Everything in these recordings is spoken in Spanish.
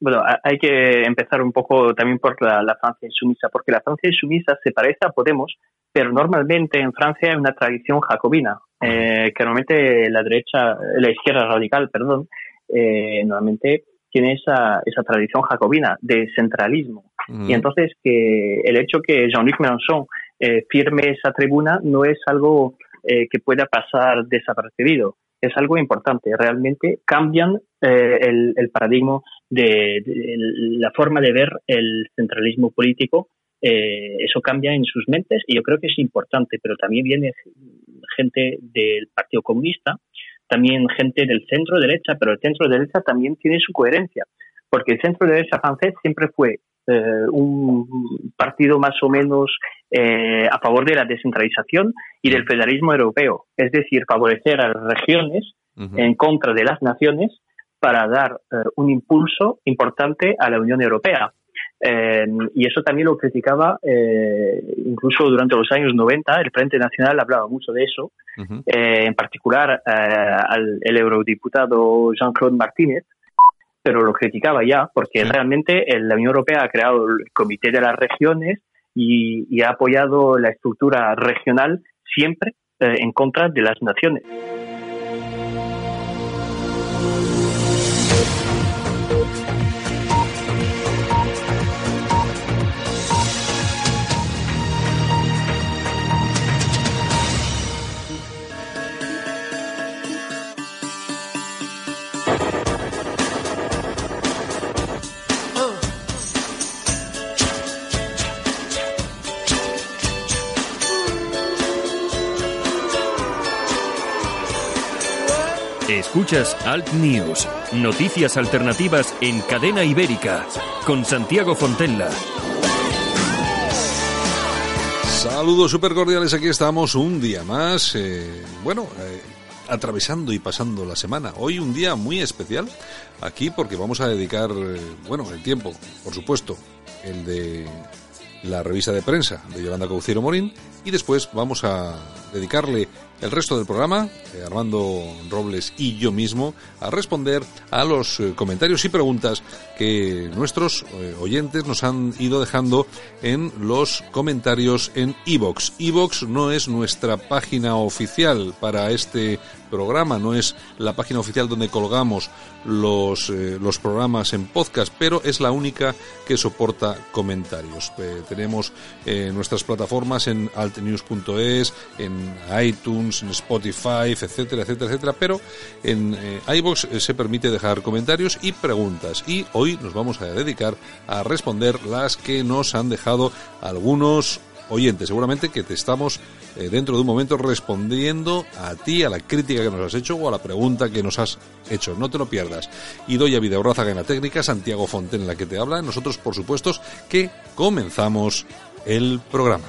bueno, hay que empezar un poco también por la, Francia insumisa, porque la Francia insumisa se parece a Podemos, pero normalmente en Francia hay una tradición jacobina, eh, que normalmente la derecha, la izquierda radical, perdón, eh, normalmente tiene esa, esa tradición jacobina de centralismo. Y entonces que el hecho que Jean-Luc Mélenchon eh, firme esa tribuna no es algo que pueda pasar desapercibido es algo importante. Realmente cambian el, el, paradigma de, la forma de ver el centralismo político, eh, eso cambia en sus mentes y yo creo que es importante, pero también viene gente del Partido Comunista, también gente del centro derecha, pero el centro derecha también tiene su coherencia, porque el centro derecha francés siempre fue eh, un partido más o menos eh, a favor de la descentralización y del federalismo europeo, es decir, favorecer a las regiones en contra de las naciones para dar eh, un impulso importante a la Unión Europea. Eh, y eso también lo criticaba eh, incluso durante los años 90. El Frente Nacional hablaba mucho de eso, en particular al el eurodiputado Jean-Claude Martínez, pero lo criticaba ya porque realmente la Unión Europea ha creado el Comité de las Regiones y, y ha apoyado la estructura regional siempre en contra de las naciones. Alt News, noticias alternativas en cadena ibérica, con Santiago Fontella. Saludos super cordiales, aquí estamos un día más. Eh, bueno, eh, atravesando y pasando la semana. Hoy un día muy especial aquí porque vamos a dedicar, eh, bueno, el tiempo, por supuesto, el de la revista de prensa de Yolanda Cauciero Morín y después vamos a dedicarle el resto del programa, eh, Armando Robles y yo mismo, a responder a los eh, comentarios y preguntas que nuestros eh, oyentes nos han ido dejando en los comentarios en iVox. iVox no es nuestra página oficial para este programa, no es la página oficial donde colgamos los, los programas en podcast, pero es la única que soporta comentarios. tenemos nuestras plataformas en altnews.es, en iTunes, en Spotify, etcétera, etcétera, etcétera, pero en eh, iBox eh, se permite dejar comentarios y preguntas y hoy nos vamos a dedicar a responder las que nos han dejado algunos oyentes. Seguramente que te estamos eh, dentro de un momento respondiendo a ti, a la crítica que nos has hecho o a la pregunta que nos has hecho. No te lo pierdas. Y doy a Vida en la técnica, Santiago Fonten en la que te habla. Nosotros, por supuesto, que comenzamos el programa.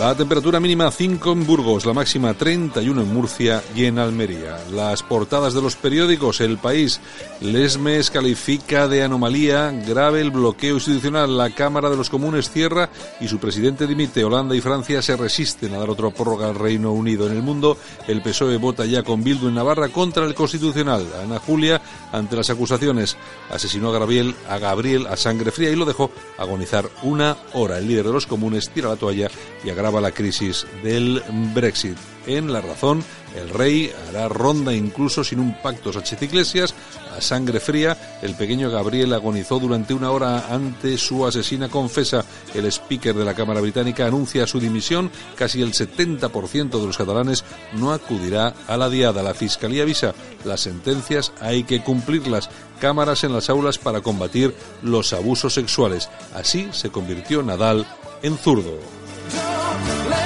La temperatura mínima 5 en Burgos, la máxima 31 en Murcia y en Almería. Las portadas de los periódicos, El País, Lesmes califica de anomalía grave el bloqueo institucional. La Cámara de los Comunes cierra y su presidente dimite. Holanda y Francia se resisten a dar otra prórroga al Reino Unido. En el mundo, el PSOE vota ya con Bildu en Navarra contra el Constitucional. Ana Julia, ante las acusaciones, asesinó a Gabriel, a Gabriel a sangre fría y lo dejó agonizar una hora. El líder de los comunes tira la toalla y agrava la crisis del Brexit. En La Razón, el rey hará ronda incluso sin un pacto Sánchez Iglesias. A sangre fría, el pequeño Gabriel agonizó durante una hora ante su asesina confesa. El speaker de la Cámara Británica anuncia su dimisión. Casi el 70% de los catalanes no acudirá a la diada. La Fiscalía avisa, las sentencias hay que cumplirlas. Cámaras en las aulas para combatir los abusos sexuales. Así se convirtió Nadal en zurdo. Don't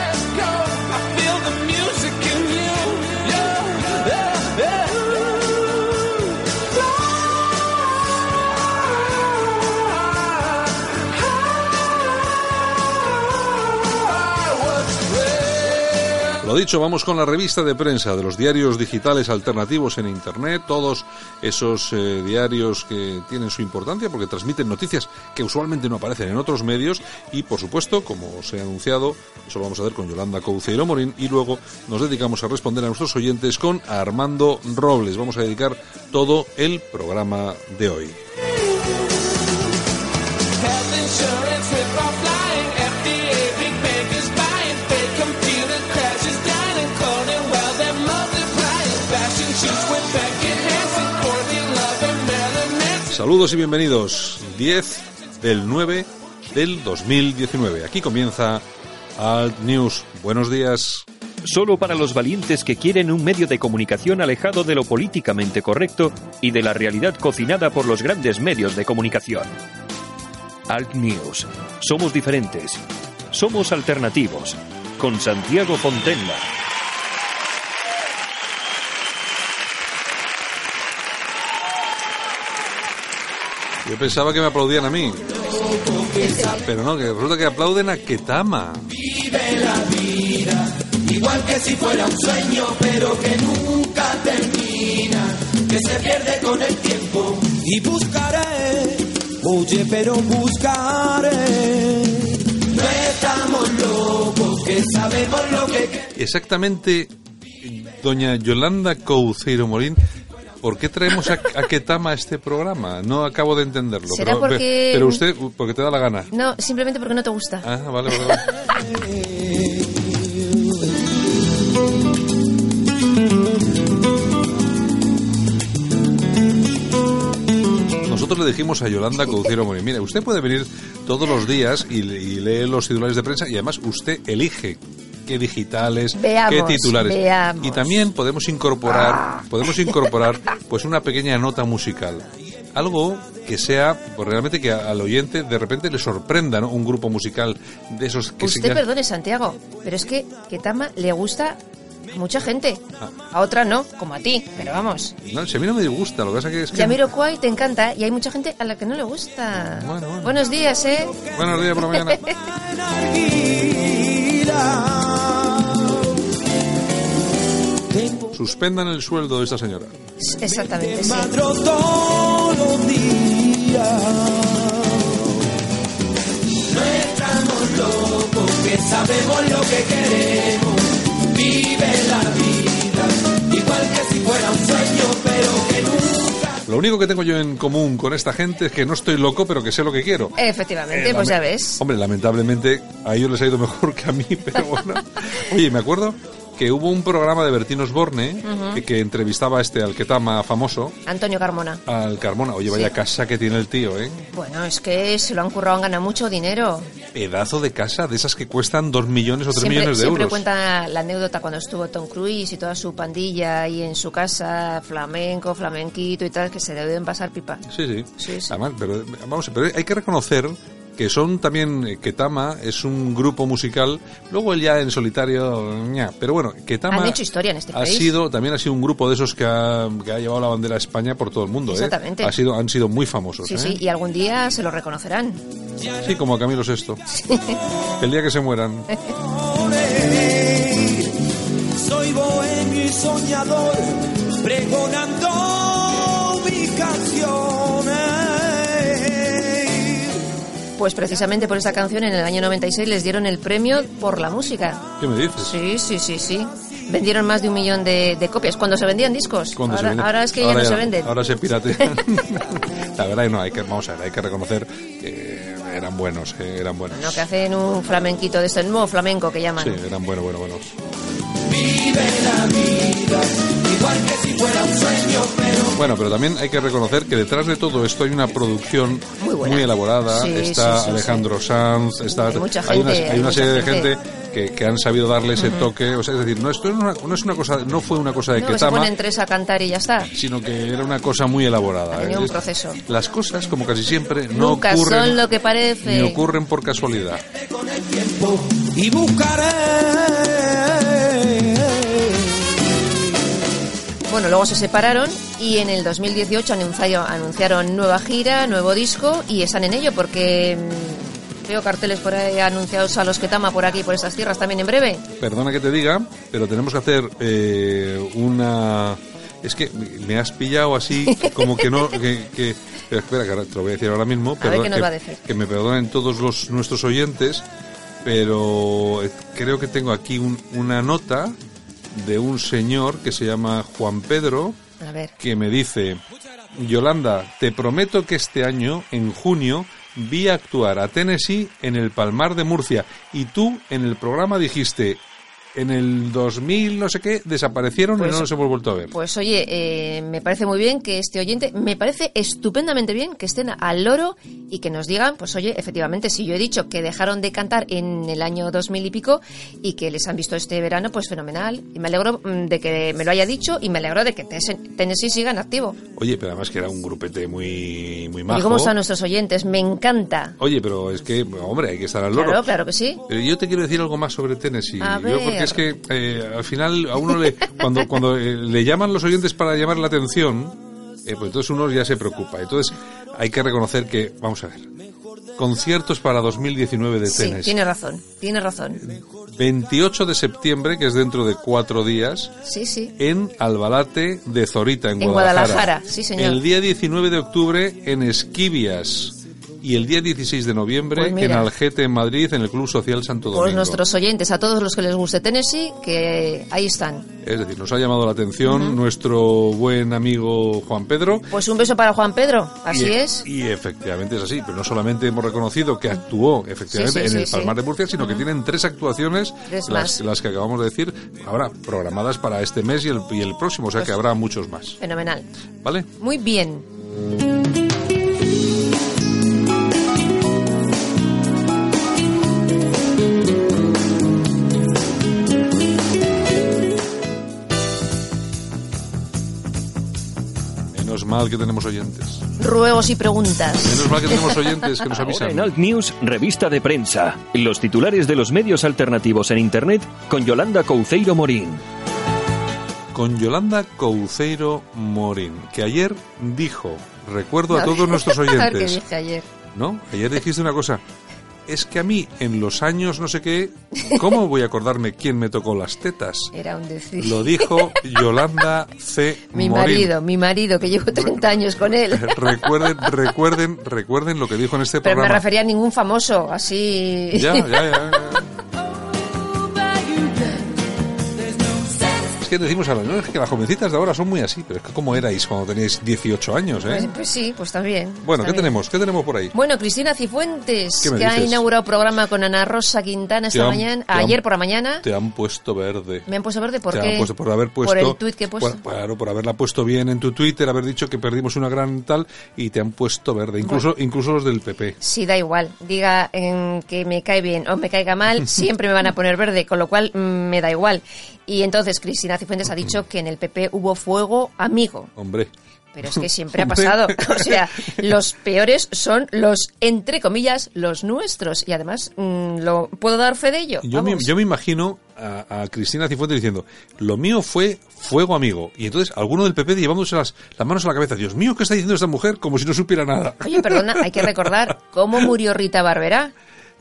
Lo dicho, vamos con la revista de prensa de los diarios digitales alternativos en Internet, todos esos eh, diarios que tienen su importancia porque transmiten noticias que usualmente no aparecen en otros medios y, por supuesto, como os he anunciado, eso lo vamos a ver con Yolanda Couceiro Morín y luego nos dedicamos a responder a nuestros oyentes con Armando Robles. Vamos a dedicar todo el programa de hoy. Saludos y bienvenidos. 10 del 9 del 2019. Aquí comienza Alt News. Buenos días. Solo para los valientes que quieren un medio de comunicación alejado de lo políticamente correcto y de la realidad cocinada por los grandes medios de comunicación. Alt News. Somos diferentes. Somos alternativos. Con Santiago Fontenla. Yo pensaba que me aplaudían a mí. Pero no, que resulta que aplauden a Ketama. Vive la vida, igual que si fuera un sueño, pero que nunca termina, que se pierde con el tiempo. Y buscaré, oye, pero buscaré. No estamos locos, que sabemos lo que... Exactamente, doña Yolanda Couceiro Morín ¿Por qué traemos a, a, Ketama a este programa? No acabo de entenderlo. ¿Será pero, porque... pero usted, porque te da la gana. No, simplemente porque no te gusta. Ah, vale, vale. vale. Nosotros le dijimos a Yolanda Couceiro Morín, mire, usted puede venir todos los días y, y lee los titulares de prensa y además usted elige qué digitales, Veamos, qué titulares. veamos. Y también podemos incorporar, podemos incorporar pues una pequeña nota musical. Algo que sea, pues realmente que al oyente de repente le sorprenda, ¿no? Un grupo musical de esos que Usted se perdone, Santiago, pero es que Ketama le gusta a mucha gente. Ah. A otra no, como a ti, pero vamos. No, si a mí no me disgusta, lo que pasa que es que... Jamiroquai te encanta y hay mucha gente a la que no le gusta. Bueno, bueno. Buenos días, ¿eh? Buenos días por la mañana. Suspendan el sueldo de esta señora. Exactamente, sí. Que sabemos lo que queremos. Vive la vida, igual que si fuera un sueño, pero que nunca. Lo único que tengo yo en común con esta gente es que no estoy loco, pero que sé lo que quiero. Efectivamente, Eh, pues ya ves. Hombre, lamentablemente a ellos les ha ido mejor que a mí, pero bueno. Oye, me acuerdo que hubo un programa de Bertín Osborne que, que entrevistaba a este Alquetama famoso, Antonio Carmona. al Carmona. Oye, vaya Sí. casa que tiene el tío, ¿eh? Bueno, es que se lo han currado, han ganado mucho dinero. Pedazo de casa, de esas que cuestan dos millones o tres Siempre, millones de siempre euros. cuenta la anécdota cuando estuvo Tom Cruise y toda su pandilla ahí en su casa, flamenco, flamenquito y tal, que se deben pasar pipa. Sí, sí. Sí, sí. Además, pero, vamos, pero hay que reconocer que son también, eh, Ketama es un grupo musical, luego él ya en solitario, pero bueno, Ketama Han hecho historia en este ha país. sido, también ha sido un grupo de esos que ha, que ha llevado la bandera de España por todo el mundo, ¿eh? Exactamente. Ha sido, han sido muy famosos, Sí, ¿eh? sí, y algún día se lo reconocerán. Sí, como a Camilo Sesto. El día que se mueran. Soy bohemio y soñador, pregonando mi canciones. Pues precisamente por esta canción en el año 96 les dieron el premio por la música. ¿Qué me dices? Sí, sí, sí, sí. Vendieron más de un millón de, de copias. Cuando se vendían discos. Cuando se ahora, vende- ahora es que ahora ya no se venden. Ahora se piratean. la verdad, no, hay que, vamos a ver, hay que reconocer que eran buenos, eh, eran buenos. No, que hacen un flamenquito de este nuevo flamenco que llaman. Sí, eran buenos, buenos, buenos. Vive la vida, igual que si fuera un sueño, pero Bueno, pero también hay que reconocer que detrás de todo esto hay una producción Muy elaborada. Sí, está sí, sí, Alejandro Sanz, está, Hay mucha hay, una, gente, hay hay una mucha serie de gente. que, que han sabido darle ese toque. O sea, es decir, no, esto no es una, no es una cosa, no fue una cosa de No, que se ponen tres a cantar y ya está. sino que era una cosa muy elaborada. Ha tenido ¿eh? un proceso. Las cosas, como casi siempre, no Nunca ocurren, son lo que parece. ni ocurren por casualidad. y buscaré. Bueno, luego se separaron y en el 2018 anunciaron, anunciaron nueva gira, nuevo disco y están en ello porque mm, veo carteles por ahí anunciados a los que tama por aquí, por estas tierras también en breve. Perdona que te diga, pero tenemos que hacer eh, una... Es que me has pillado así, como que no... Que, que- pero espera, que te lo voy a decir ahora mismo. A ver qué nos que, va a decir. que me perdonen todos los nuestros oyentes, pero eh, creo que tengo aquí un- una nota de un señor que se llama Juan Pedro, A ver. que me dice, Yolanda, te prometo que este año, en junio, vi actuar a Tennessee en el Palmar de Murcia y tú en el programa dijiste, en el 2000 no sé qué, desaparecieron Pues- y no los hemos vuelto a ver. Pues oye, eh, me parece muy bien que este oyente, me parece estupendamente bien que estén al loro y que nos digan, pues oye, efectivamente, si yo he dicho que dejaron de cantar en el año 2000 y pico y que les han visto este verano, pues fenomenal. Y me alegro mm, de que me lo haya dicho y me alegro de que Tennessee siga en activo. Oye, pero además que era un grupete muy, muy majo. ¿Y cómo están nuestros oyentes? Me encanta. Oye, pero es que, hombre, hay que estar al loro. Claro, claro que sí. Pero yo te quiero decir algo más sobre Tennessee. A Yo porque ver. es que eh, al final a uno le cuando cuando eh, le llaman los oyentes para llamar la atención, eh, pues entonces uno ya se preocupa. Entonces hay que reconocer que vamos a ver. Conciertos para 2019 de Sí, Tennessee. tiene razón, tiene razón. 28 de septiembre, que es dentro de cuatro días, Sí, sí. en Albalate de Zorita, en, En Guadalajara. Guadalajara, sí, señor. El día 19 de octubre en Esquivias. Y el día 16 de noviembre Pues en Algete, en Madrid, en el Club Social Santo Domingo. Pues nuestros oyentes, a todos los que les guste Tennessee, que ahí están. Es decir, nos ha llamado la atención nuestro buen amigo Juan Pedro. Pues un beso para Juan Pedro, así y, es. Y efectivamente es así, pero no solamente hemos reconocido que actuó efectivamente Sí, sí, en el Palmar de Murcia, sino que tienen tres actuaciones, Tres las, más. las que acabamos de decir, ahora programadas para este mes y el, y el próximo, o sea Pues que habrá muchos más. Fenomenal. ¿Vale? Muy bien. Menos mal que tenemos oyentes. Ruegos y preguntas. Menos mal que tenemos oyentes que nos Ahora avisan. en Alt News, revista de prensa. Los titulares de los medios alternativos en Internet con Yolanda Couceiro Morín. Con Yolanda Couceiro Morín, que ayer dijo, recuerdo a todos nuestros oyentes, dije ayer. ¿no? Ayer dijiste una cosa. Es que a mí, en los años no sé qué, ¿cómo voy a acordarme quién me tocó las tetas? Era un decir. Lo dijo Yolanda C. mi Morín. marido, mi marido, que llevo 30 años con él. Recuerden, recuerden, recuerden lo que dijo en este Pero me programa. refería a ningún famoso, así. Ya, ya, ya, ya. que decimos ahora, no, es que las jovencitas de ahora son muy así, pero es que como erais cuando teníais 18 años, Pues, ¿eh? pues sí, pues también. Bueno, ¿qué bien. tenemos? ¿Qué tenemos por ahí? Bueno, Cristina Cifuentes, ¿Qué me que ha inaugurado programa con Ana Rosa Quintana esta han- mañana, han- ayer por la mañana. Te han puesto verde. Me han puesto verde ¿por Te qué? han puesto por haber puesto Por el tuit que he puesto. por- claro por haberla puesto bien en tu Twitter haber dicho que perdimos una gran tal y te han puesto verde incluso incluso los del PP Sí, da igual. Diga en que me cae bien o me caiga mal, siempre me van a poner verde, con lo cual mm, me da igual. Y entonces Cristina Cifuentes ha dicho que en el PP hubo fuego amigo. hombre Pero es que siempre ha pasado. O sea, los peores son los, entre comillas, los nuestros. Y además, mm, lo ¿puedo dar fe de ello? yo me, yo me imagino a, a Cristina Cifuentes diciendo lo mío fue fuego amigo y entonces alguno del PP llevándose las, las manos a la cabeza Dios mío ¿qué está diciendo esta mujer? como si no supiera nada Oye, perdona, hay que recordar cómo murió Rita Barberá.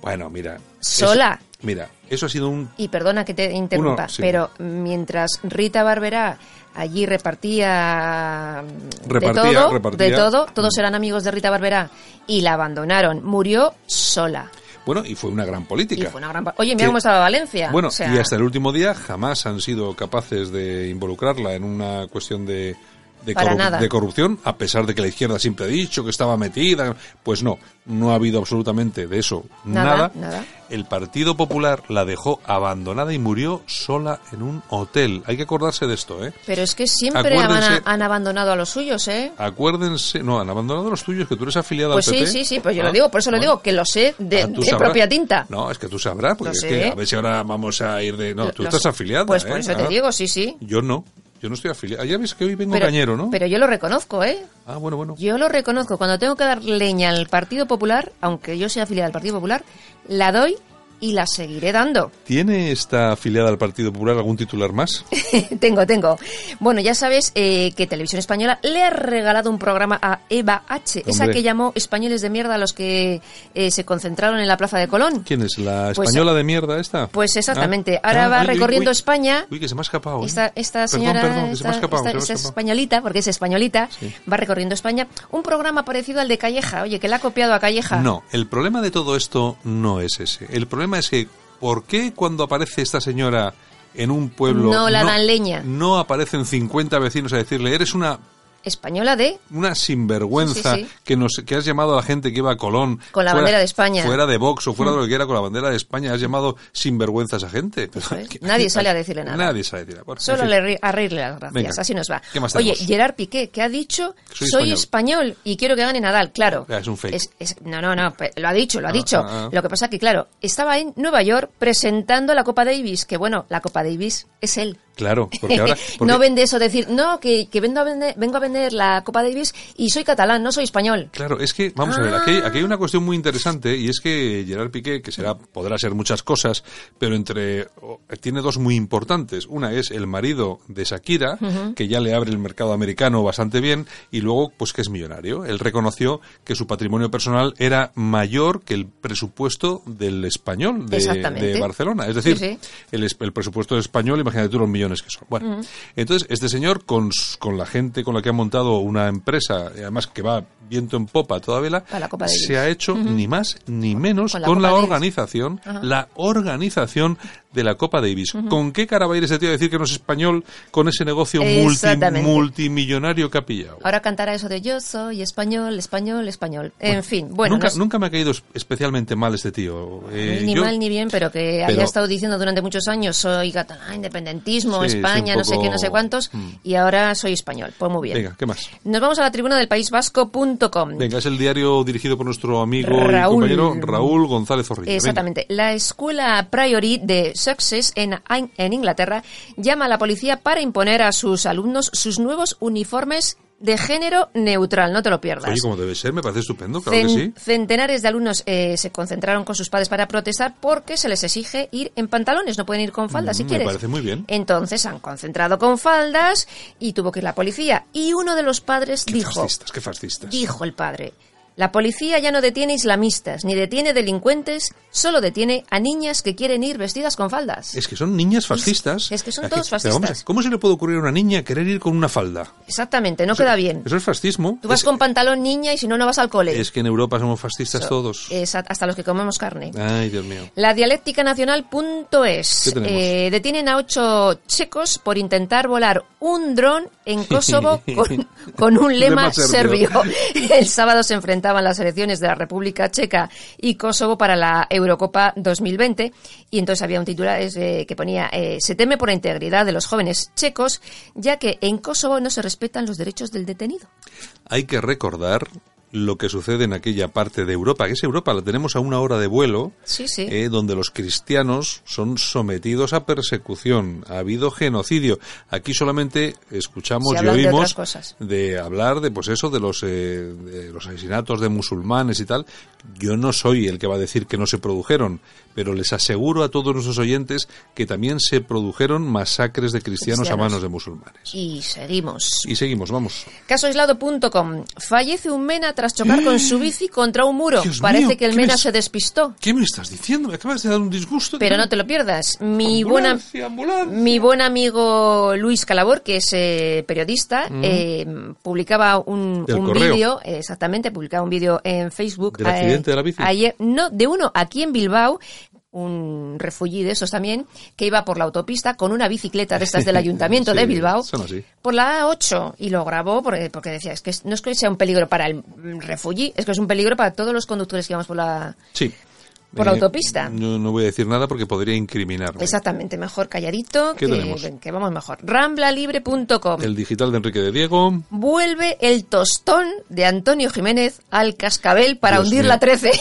bueno mira Sola. mira eso ha sido un Y perdona que te interrumpa, Uno, sí. pero mientras Rita Barberá allí repartía, mm, Repartía, de todo, repartía. de todo, todos eran amigos de Rita Barberá y la abandonaron, murió sola. bueno y fue una gran Y política fue una gran Oye, mira Que- cómo estaba Valencia. Bueno, O sea, y hasta el último día jamás han sido capaces de involucrarla en una cuestión de, de, Para corrup- nada. de corrupción, a pesar de que la izquierda siempre ha dicho que estaba metida. Pues no, no ha habido absolutamente de eso Nada, nada. nada. El Partido Popular la dejó abandonada y murió sola en un hotel. Hay que acordarse de esto, ¿eh? Pero es que siempre han, abandonado a los suyos, ¿eh? Acuérdense, no, han abandonado a los tuyos, que tú eres afiliada Pues al sí, PP. sí, sí, pues yo Ah, lo digo, por eso lo digo, que lo sé de, Ah, de propia tinta. No, es que tú sabrás, porque es que a ver si ahora vamos a ir de... No, tú estás afiliada, Pues por ¿eh? eso te Ah. digo, sí, sí. Yo no, yo no estoy afiliado. Ya ves que hoy vengo Pero, cañero, ¿no? pero yo lo reconozco, ¿eh? Ah, bueno, bueno. Yo lo reconozco. Cuando tengo que dar leña al Partido Popular, aunque yo sea afiliada al Partido Popular, la doy y la seguiré dando. ¿Tiene esta afiliada al Partido Popular algún titular más? tengo, tengo. Bueno, ya sabes eh, que Televisión Española le ha regalado un programa a Eva H., esa que llamó españoles de mierda a los que eh, se concentraron en la Plaza de Colón. ¿Quién es? ¿La Pues, española de mierda esta? Pues exactamente. Ah. Ahora Ah, va uy, recorriendo uy. España. Uy, que se me ha escapado. ¿eh? Esta, esta Perdón, señora, perdón, que se me ha escapado, esta- españolita, porque es españolita, va recorriendo España. Un programa parecido al de Calleja, oye, que la ha copiado a Calleja. No, el problema de todo esto no es ese. El problema es que, ¿por qué cuando aparece esta señora en un pueblo... No la dan leña. No aparecen 50 vecinos a decirle, eres una Española de una sinvergüenza Sí, sí, sí. que nos que has llamado a la gente que iba a Colón Con la fuera- bandera de España. fuera de Vox o fuera de lo que quiera con la bandera de España has llamado sinvergüenza a esa gente Eso es. Que- Nadie sale a decirle nada. nadie sale a decirle Bueno, Solo le a reírle las gracias, Venga. así nos va. ¿Qué más Oye? Gerard Piqué, que ha dicho, Soy soy, español". español. y quiero que gane Nadal, claro. Ah, es un fake. es- no, no, no, lo ha dicho, lo ha dicho. ah, ah. Lo que pasa que, claro, estaba en Nueva York presentando la Copa Davis, que bueno, la Copa Davis es él. Claro porque ahora porque- no vende eso, decir, no, que, que vengo, a vender, vengo a vender la Copa Davis y soy catalán, no soy español. Claro, es que, vamos a ver, aquí, aquí hay una cuestión muy interesante y es que Gerard Piqué, que será, podrá ser muchas cosas, pero entre tiene dos muy importantes. Una es el marido de Shakira, que ya le abre el mercado americano bastante bien, y luego, pues que es millonario. Él reconoció que su patrimonio personal era mayor que el presupuesto del español de, Barcelona. Es decir, Sí, sí. El, el presupuesto español, imagínate tú los millones que son. Bueno, entonces este señor con, con la gente con la que ha montado una empresa, y además que va viento en popa toda vela, se ha hecho ni más ni menos Con con la organización, la organización de la Copa Davis. ¿Con qué cara va a ir ese tío a decir que no es español con ese negocio multi- multimillonario que ha pillado? Ahora cantará eso de yo soy español, español, español. En fin, bueno, nunca, nos- nunca me ha caído es- especialmente mal este tío. Eh, ni yo- mal ni bien, pero que pero- haya estado diciendo durante muchos años soy catalán, independentismo, Sí, España, no sé qué, no sé cuántos, Mm. y ahora soy español. Pues muy bien. Venga, ¿qué más? Nos vamos a la tribuna del paísvasco.com. Venga, es el diario dirigido por nuestro amigo y Raúl. compañero Raúl González Zorrilla. Venga. Exactamente. La escuela Priory de Sussex en, en Inglaterra llama a la policía para imponer a sus alumnos sus nuevos uniformes de género neutral. No te lo pierdas. Oye, como debe ser, me parece estupendo, claro Cen- que sí. Centenares de alumnos eh, se concentraron con sus padres para protestar porque se les exige ir en pantalones, no pueden ir con faldas si Mm, me quieres. parece muy bien. Entonces han concentrado con faldas y tuvo que ir la policía. Y uno de los padres Qué dijo, fascistas, qué fascistas. dijo el padre, la policía ya no detiene islamistas ni detiene delincuentes, solo detiene a niñas que quieren ir vestidas con faldas. Es que son niñas fascistas. es que son todos pero vamos fascistas. ¿Cómo se le puede ocurrir a una niña querer ir con una falda? Exactamente, no queda bien. Eso es fascismo. Tú vas es, con pantalón niña y si no, no vas al cole. es que en Europa somos fascistas So- todos. Esa- hasta los que comemos carne. Ay, Dios mío. La dialéctica nacional.es eh, detienen a ocho checos por intentar volar un dron en Kosovo con, con un lema, serbio. El sábado se enfrentaban las elecciones de la República Checa y Kosovo para la Eurocopa 2020 y entonces había un titular eh, que ponía eh, se teme por la integridad de los jóvenes checos ya que en Kosovo no se respetan los derechos del detenido. Hay que recordar lo que sucede en aquella parte de Europa, que es Europa, la tenemos a una hora de vuelo, Sí, sí. eh, donde los cristianos son sometidos a persecución, ha habido genocidio. Aquí solamente escuchamos y de oímos de hablar de pues eso, de los, eh, de los asesinatos de musulmanes y tal. Yo no soy el que va a decir que no se produjeron, pero les aseguro a todos nuestros oyentes que también se produjeron masacres de cristianos, a manos de musulmanes. Y seguimos. Y seguimos, vamos. Casoaislado.com. Fallece un tras chocar con su bici contra un muro. Dios Parece mío, que el ¿qué mena me- se despistó. ¿Qué me estás diciendo? Me acabas de dar un disgusto. Pero no te lo pierdas. Mi buen, am- Ambulancia, ambulancia. mi buen amigo Luis Calabor, que es eh, periodista, eh, publicaba un, Mm. Un vídeo, exactamente, publicaba un vídeo en Facebook. ¿Del accidente de la bici? Ayer, no, de uno aquí en Bilbao, un refugi de esos también, que iba por la autopista con una bicicleta de estas del ayuntamiento Sí, de Bilbao. Por la A8 y lo grabó porque, porque decía, es que no es que sea un peligro para el refugi, es que es un peligro para todos los conductores que vamos por la... Sí. Por la autopista. No, no voy a decir nada porque podría incriminarme. Exactamente, mejor calladito, ¿Qué que, tenemos? que vamos mejor. Ramblalibre.com. El digital de Enrique de Diego. Vuelve el tostón de Antonio Jiménez al cascabel para Dios hundir mío. la 13.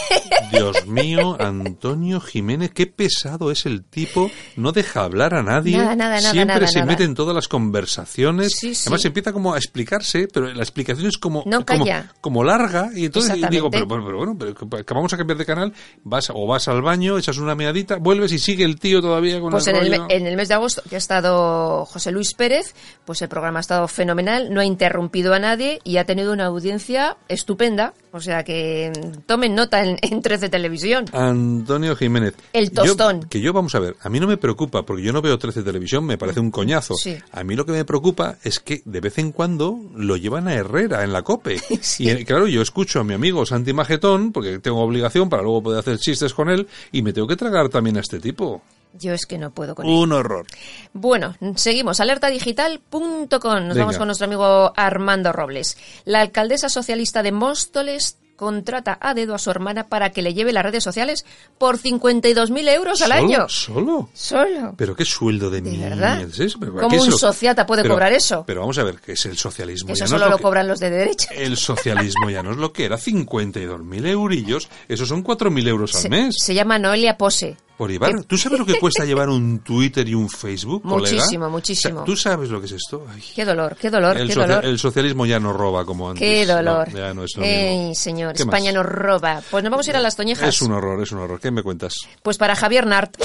Dios mío, Antonio Jiménez, qué pesado es el tipo. No deja hablar a nadie. Nada, nada, nada, Siempre se mete en todas las conversaciones. Sí, sí. Además empieza como a explicarse, pero la explicación es como, No como, calla. como larga. Y entonces digo, pero, pero, pero bueno, pero que- vamos a cambiar de canal. Vas o vas al baño, echas una meadita, vuelves y sigue el tío todavía con Pues el en rollo. en el mes de agosto, que ha estado José Luis Pérez, pues el programa ha estado fenomenal, no ha interrumpido a nadie y ha tenido una audiencia estupenda. O sea que mm, tomen nota en, en 13 Televisión. Antonio Jiménez. El Yo- tostón. que yo, vamos a ver, a mí no me preocupa, porque yo no veo 13 televisión, me parece un coñazo. Sí. A mí lo que me preocupa es que de vez en cuando lo llevan a Herrera en la COPE. Sí. Y claro, yo escucho a mi amigo Santi Magetón, porque tengo obligación para luego poder hacer chistes con él, y me tengo que tragar también a este tipo. Yo es que no puedo con él. Un horror. Bueno, seguimos. Alertadigital.com. Nos Venga. vamos con nuestro amigo Armando Robles. La alcaldesa socialista de Móstoles contrata a dedo a su hermana para que le lleve las redes sociales por 52.000 euros al ¿Solo? año. ¿Solo? Solo. Pero qué sueldo de, ¿De mierda es ¿Cómo ¿qué es un lo- sociata puede pero- cobrar eso? Pero vamos a ver, ¿qué es el socialismo? Eso Ya no solo es lo que- cobran los de derecha. El socialismo ya no es lo que era, 52.000 eurillos, esos son 4.000 euros al Se, mes. se llama Noelia Pose. Por llevar, ¿tú sabes lo que cuesta llevar un Twitter y un Facebook, colega? Muchísimo, O sea, muchísimo. ¿Tú sabes lo que es esto? Ay, Qué dolor, qué dolor, el, qué dolor. el socialismo ya no roba como antes. Qué dolor. No, ya no es lo mismo. Ey, señor, ¿Qué España nos roba. Pues nos vamos a ir a las toñejas. Es un horror, es un horror. ¿Qué me cuentas? Pues para Javier Nart.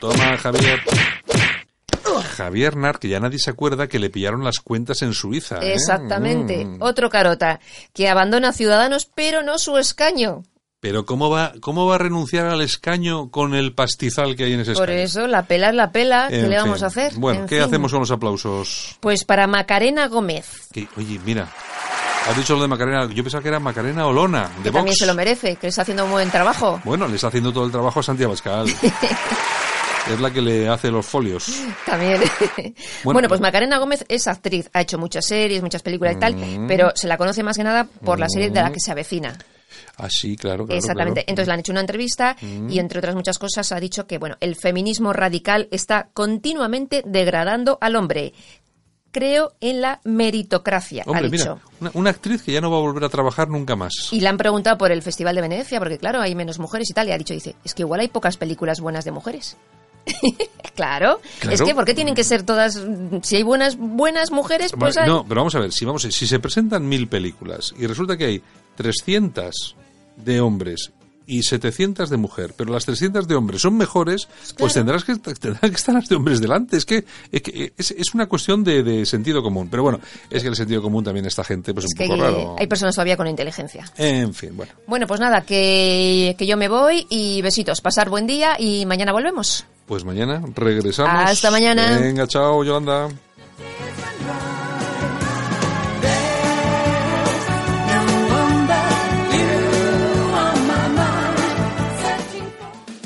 Toma, Javier. Javier Nar, que ya nadie se acuerda que le pillaron las cuentas en Suiza. ¿eh? Exactamente. Mm. Otro carota, que abandona a Ciudadanos, pero no su escaño. Pero ¿cómo va, ¿cómo va a renunciar al escaño con el pastizal que hay en ese Por escaño? eso, la pela es la pela. ¿Qué En le vamos fin. a hacer? Bueno, En ¿qué fin. hacemos con los aplausos? Pues para Macarena Gómez, Que, oye, mira, has dicho lo de Macarena, yo pensaba que era Macarena Olona, de que también se lo merece, que está haciendo un buen trabajo. Bueno, le está haciendo todo el trabajo a Santiago Pascal. es la que le hace los folios. También. Bueno, Bueno, pues Macarena Gómez es actriz, ha hecho muchas series, muchas películas y tal, Mm. pero se la conoce más que nada por la serie de la que se avecina. Ah, sí, claro, claro. Exactamente. claro. Entonces le han hecho una entrevista Mm. y entre otras muchas cosas ha dicho que bueno, el feminismo radical está continuamente degradando al hombre. Creo en la meritocracia, Hombre, ha dicho. mira, una, una actriz que ya no va a volver a trabajar nunca más. Y le han preguntado por el Festival de Venecia, porque claro, hay menos mujeres y tal, y ha dicho, dice, es que igual hay pocas películas buenas de mujeres. claro. Claro. es que ¿por qué tienen que ser todas, si hay buenas buenas mujeres, pues hay... No, pero vamos a ver, si, vamos, si se presentan mil películas y resulta que hay 300 de hombres y 700 de mujer, pero las 300 de hombres son mejores, pues tendrás que, tendrán que estar las de hombres delante. Es que, es, que es, es una cuestión de, de sentido común. Pero bueno, es que el sentido común también esta gente, pues Es un poco raro. hay personas todavía con inteligencia. En fin, bueno. Bueno, pues nada, que, que yo me voy y besitos. Pasar buen día y mañana volvemos. Pues mañana regresamos. Hasta mañana. Venga, chao, Yolanda.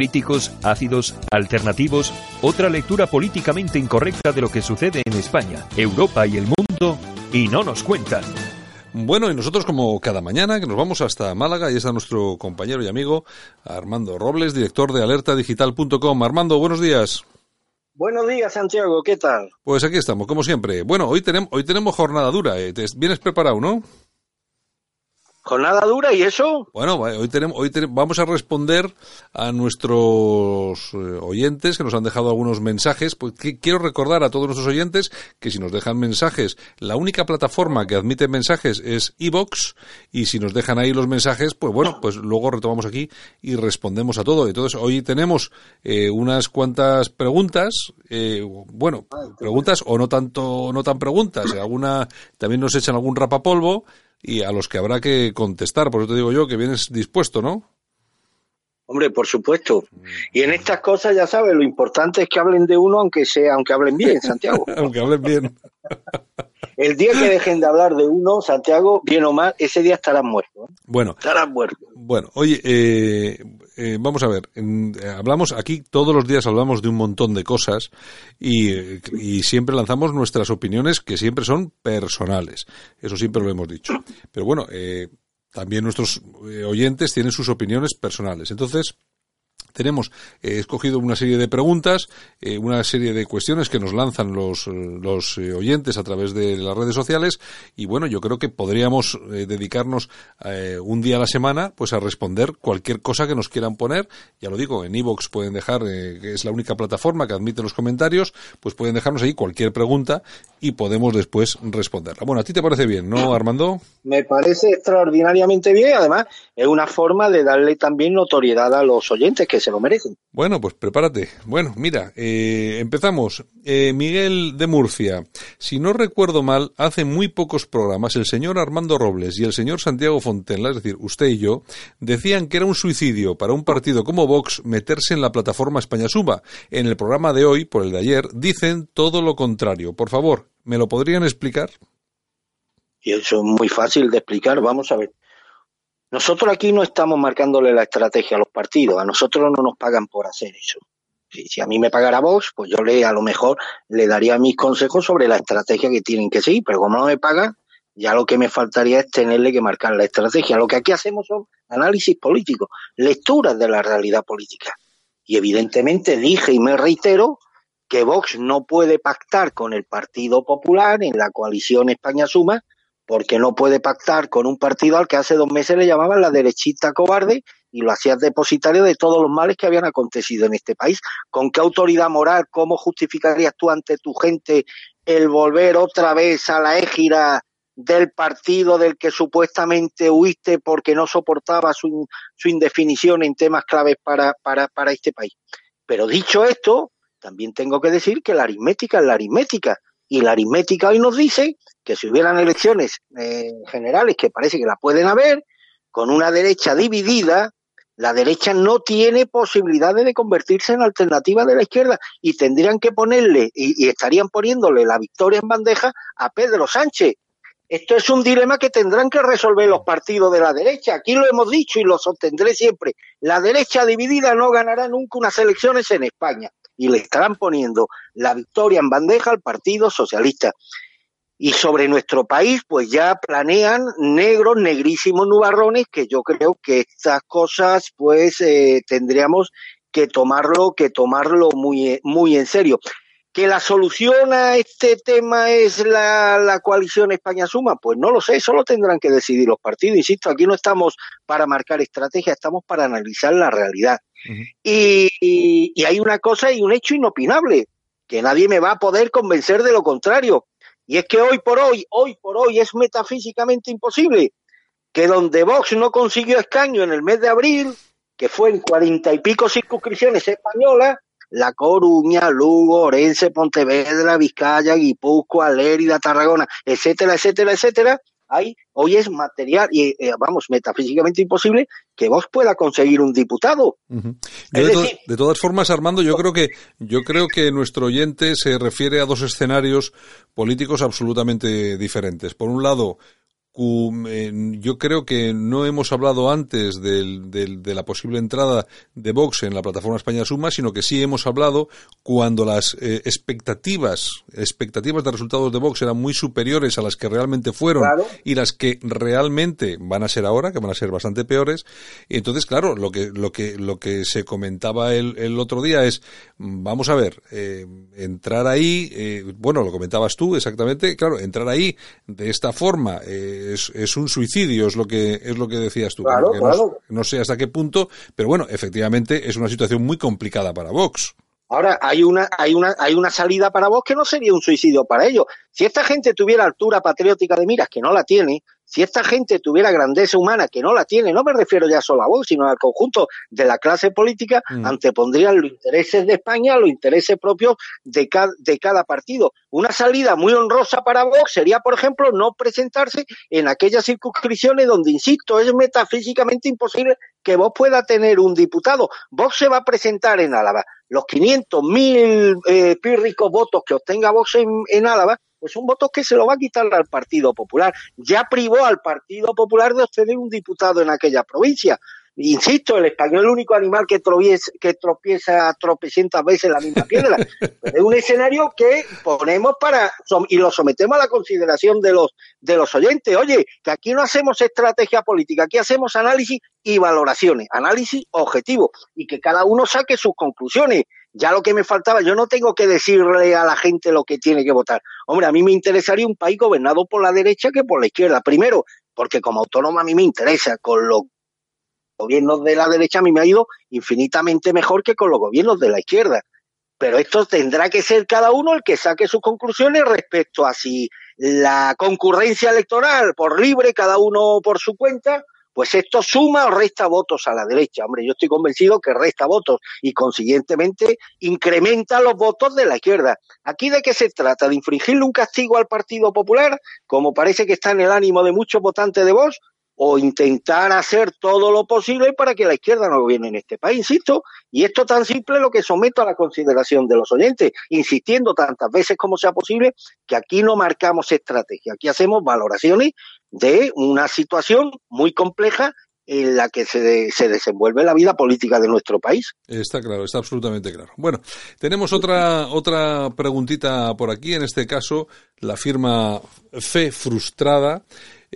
Críticos, ácidos, alternativos, otra lectura políticamente incorrecta de lo que sucede en España, Europa y el mundo, y no nos cuentan. Bueno, y nosotros como cada mañana, que nos vamos hasta Málaga, y está nuestro compañero y amigo Armando Robles, director de alertadigital.com. Armando, buenos días. Buenos días, Santiago, ¿qué tal? Pues aquí estamos, como siempre. Bueno, hoy tenemos, hoy tenemos jornada dura. ¿eh? Te- ¿Vienes preparado, no? ¿Jornada dura y eso? Bueno, hoy tenemos, hoy tenemos- vamos a responder a nuestros eh, oyentes que nos han dejado algunos mensajes. Pues qui- quiero recordar a todos nuestros oyentes que si nos dejan mensajes, la única plataforma que admite mensajes es iBox y si nos dejan ahí los mensajes, pues bueno, pues luego retomamos aquí y respondemos a todo. Entonces hoy tenemos eh, unas cuantas preguntas, eh, bueno, preguntas o no tanto, no tan preguntas. Alguna también nos echan algún rapapolvo y a los que habrá que contestar. Por eso te digo yo que vienes dispuesto, ¿no? Hombre, por supuesto. Y en estas cosas, ya sabes, lo importante es que hablen de uno, aunque sea, aunque hablen bien, Santiago. Aunque hablen bien. El día que dejen de hablar de uno, Santiago, bien o mal, ese día estarás muerto. ¿eh? Bueno, Estarás muerto. bueno, oye, eh, eh, vamos a ver, eh, hablamos aquí todos los días hablamos de un montón de cosas y, y, siempre lanzamos nuestras opiniones que siempre son personales. Eso siempre lo hemos dicho. Pero bueno, también nuestros oyentes tienen sus opiniones personales. Entonces, tenemos eh, escogido una serie de preguntas, eh, una serie de cuestiones que nos lanzan los, los eh, oyentes a través de las redes sociales y bueno, yo creo que podríamos dedicarnos un día a la semana pues a responder cualquier cosa que nos quieran poner. Ya lo digo, en iVoox pueden dejar, que es la única plataforma que admite los comentarios, pues pueden dejarnos ahí cualquier pregunta y podemos después responderla. Bueno, ¿a ti te parece bien, no, Armando? Me parece extraordinariamente bien además es una forma de darle también notoriedad a los oyentes que se lo merecen. Bueno, pues prepárate. Bueno, mira, eh, empezamos. Eh, Miguel de Murcia. Si no recuerdo mal, hace muy pocos programas el señor Armando Robles y el señor Santiago Fontella, es decir, usted y yo, decían que era un suicidio para un partido como Vox meterse en la plataforma España Suba. En el programa de hoy, por el de ayer, dicen todo lo contrario. Por favor, ¿me lo podrían explicar? Y eso es muy fácil de explicar. Vamos a ver. Nosotros aquí no estamos marcándole la estrategia a los partidos, a nosotros no nos pagan por hacer eso. Si, a mí me pagara vos, pues yo le a lo mejor le daría mis consejos sobre la estrategia que tienen que seguir, pero como no me pagan, ya lo que me faltaría es tenerle que marcar la estrategia. Lo que aquí hacemos son análisis políticos, lecturas de la realidad política. Y evidentemente dije y me reitero que Vox no puede pactar con el Partido Popular en la coalición España Suma porque no puede pactar con un partido al que hace dos meses le llamaban la derechita cobarde y lo hacías depositario de todos los males que habían acontecido en este país. ¿Con qué autoridad moral, cómo justificarías tú ante tu gente el volver otra vez a la égira del partido del que supuestamente huiste porque no soportaba su, su indefinición en temas claves para, para, para este país? Pero dicho esto, también tengo que decir que la aritmética es la aritmética. Y la aritmética hoy nos dice que si hubieran elecciones eh, generales, que parece que la pueden haber, con una derecha dividida, la derecha no tiene posibilidades de convertirse en alternativa de la izquierda y tendrían que ponerle y, estarían poniéndole la victoria en bandeja a Pedro Sánchez. Esto es un dilema que tendrán que resolver los partidos de la derecha. Aquí lo hemos dicho y lo sostendré siempre. La derecha dividida no ganará nunca unas elecciones en España y le estarán poniendo la victoria en bandeja al Partido Socialista. Y sobre nuestro país, pues ya planean negros, negrísimos nubarrones, que yo creo que estas cosas, pues eh, tendríamos que tomarlo, que tomarlo muy, muy en serio. ¿Que la solución a este tema es la, la, coalición España Suma? Pues no lo sé, eso lo tendrán que decidir los partidos. Insisto, aquí no estamos para marcar estrategia, estamos para analizar la realidad y, hay una cosa y un hecho inopinable, que nadie me va a poder convencer de lo contrario. Y es que hoy por hoy, hoy por hoy es metafísicamente imposible que donde Vox no consiguió escaño en el mes de abril, que fue en cuarenta y pico circunscripciones españolas, La Coruña, Lugo, Orense, Pontevedra, Vizcaya, Guipúzcoa, Lérida, Tarragona, etcétera, etcétera, etcétera, hay, hoy es material y, eh, vamos, metafísicamente imposible que vos pueda conseguir un diputado. de, todas formas, Armando, yo creo que yo creo que nuestro oyente se refiere a dos escenarios políticos absolutamente diferentes. Por un lado, yo creo que no hemos hablado antes de la posible entrada de Vox en la plataforma España Suma, sino que sí hemos hablado cuando las eh, expectativas, expectativas de resultados de Vox eran muy superiores a las que realmente fueron y las que realmente van a ser ahora, que van a ser bastante peores. Y entonces, claro, lo que, lo que, lo que se comentaba el, el otro día es, vamos a ver, eh, entrar ahí, eh, bueno, lo comentabas tú exactamente, claro, entrar ahí de esta forma, es, un suicidio, es lo que es lo que decías tú. No, sé hasta qué punto, pero bueno, efectivamente es una situación muy complicada para Vox. Ahora hay una hay una hay una salida para Vox que no sería un suicidio para ellos. Si esta gente tuviera altura patriótica de miras, que no la tiene, si esta gente tuviera grandeza humana, que no la tiene, no me refiero ya solo a vos, sino al conjunto de la clase política, mm. antepondrían los intereses de España, los intereses propios de, de cada partido. Una salida muy honrosa para Vox sería, por ejemplo, no presentarse en aquellas circunscripciones donde, insisto, es metafísicamente imposible que Vox pueda tener un diputado. Vox se va a presentar en Álava. Los 500 mil eh, pírricos votos que obtenga Vox en, en Álava pues son votos que se lo va a quitar al Partido Popular. Ya privó al Partido Popular de obtener un diputado en aquella provincia. Insisto, el español es el único animal que, tropieza, que tropieza tropecientas veces la misma piedra. es un escenario que ponemos para y lo sometemos a la consideración de los de los oyentes. Oye, que aquí no hacemos estrategia política, aquí hacemos análisis y valoraciones, análisis objetivo y que cada uno saque sus conclusiones. Ya lo que me faltaba, yo no tengo que decirle a la gente lo que tiene que votar. Hombre, a mí me interesaría un país gobernado por la derecha que por la izquierda. Primero, porque como autónoma a mí me interesa, con los gobiernos de la derecha a mí me ha ido infinitamente mejor que con los gobiernos de la izquierda. Pero esto tendrá que ser cada uno el que saque sus conclusiones respecto a si la concurrencia electoral por libre, cada uno por su cuenta, pues esto suma o resta votos a la derecha. Hombre, yo estoy convencido que resta votos y consiguientemente incrementa los votos de la izquierda. ¿Aquí de qué se trata? ¿De infringirle un castigo al Partido Popular, como parece que está en el ánimo de muchos votantes de Vox? o intentar hacer todo lo posible para que la izquierda no gobierne en este país, insisto, y esto tan simple lo que someto a la consideración de los oyentes, insistiendo tantas veces como sea posible que aquí no marcamos estrategia, aquí hacemos valoraciones de una situación muy compleja en la que se, se, desenvuelve la vida política de nuestro país. Está claro, está absolutamente claro. Bueno, tenemos otra, otra preguntita por aquí, en este caso la firma Fe Frustrada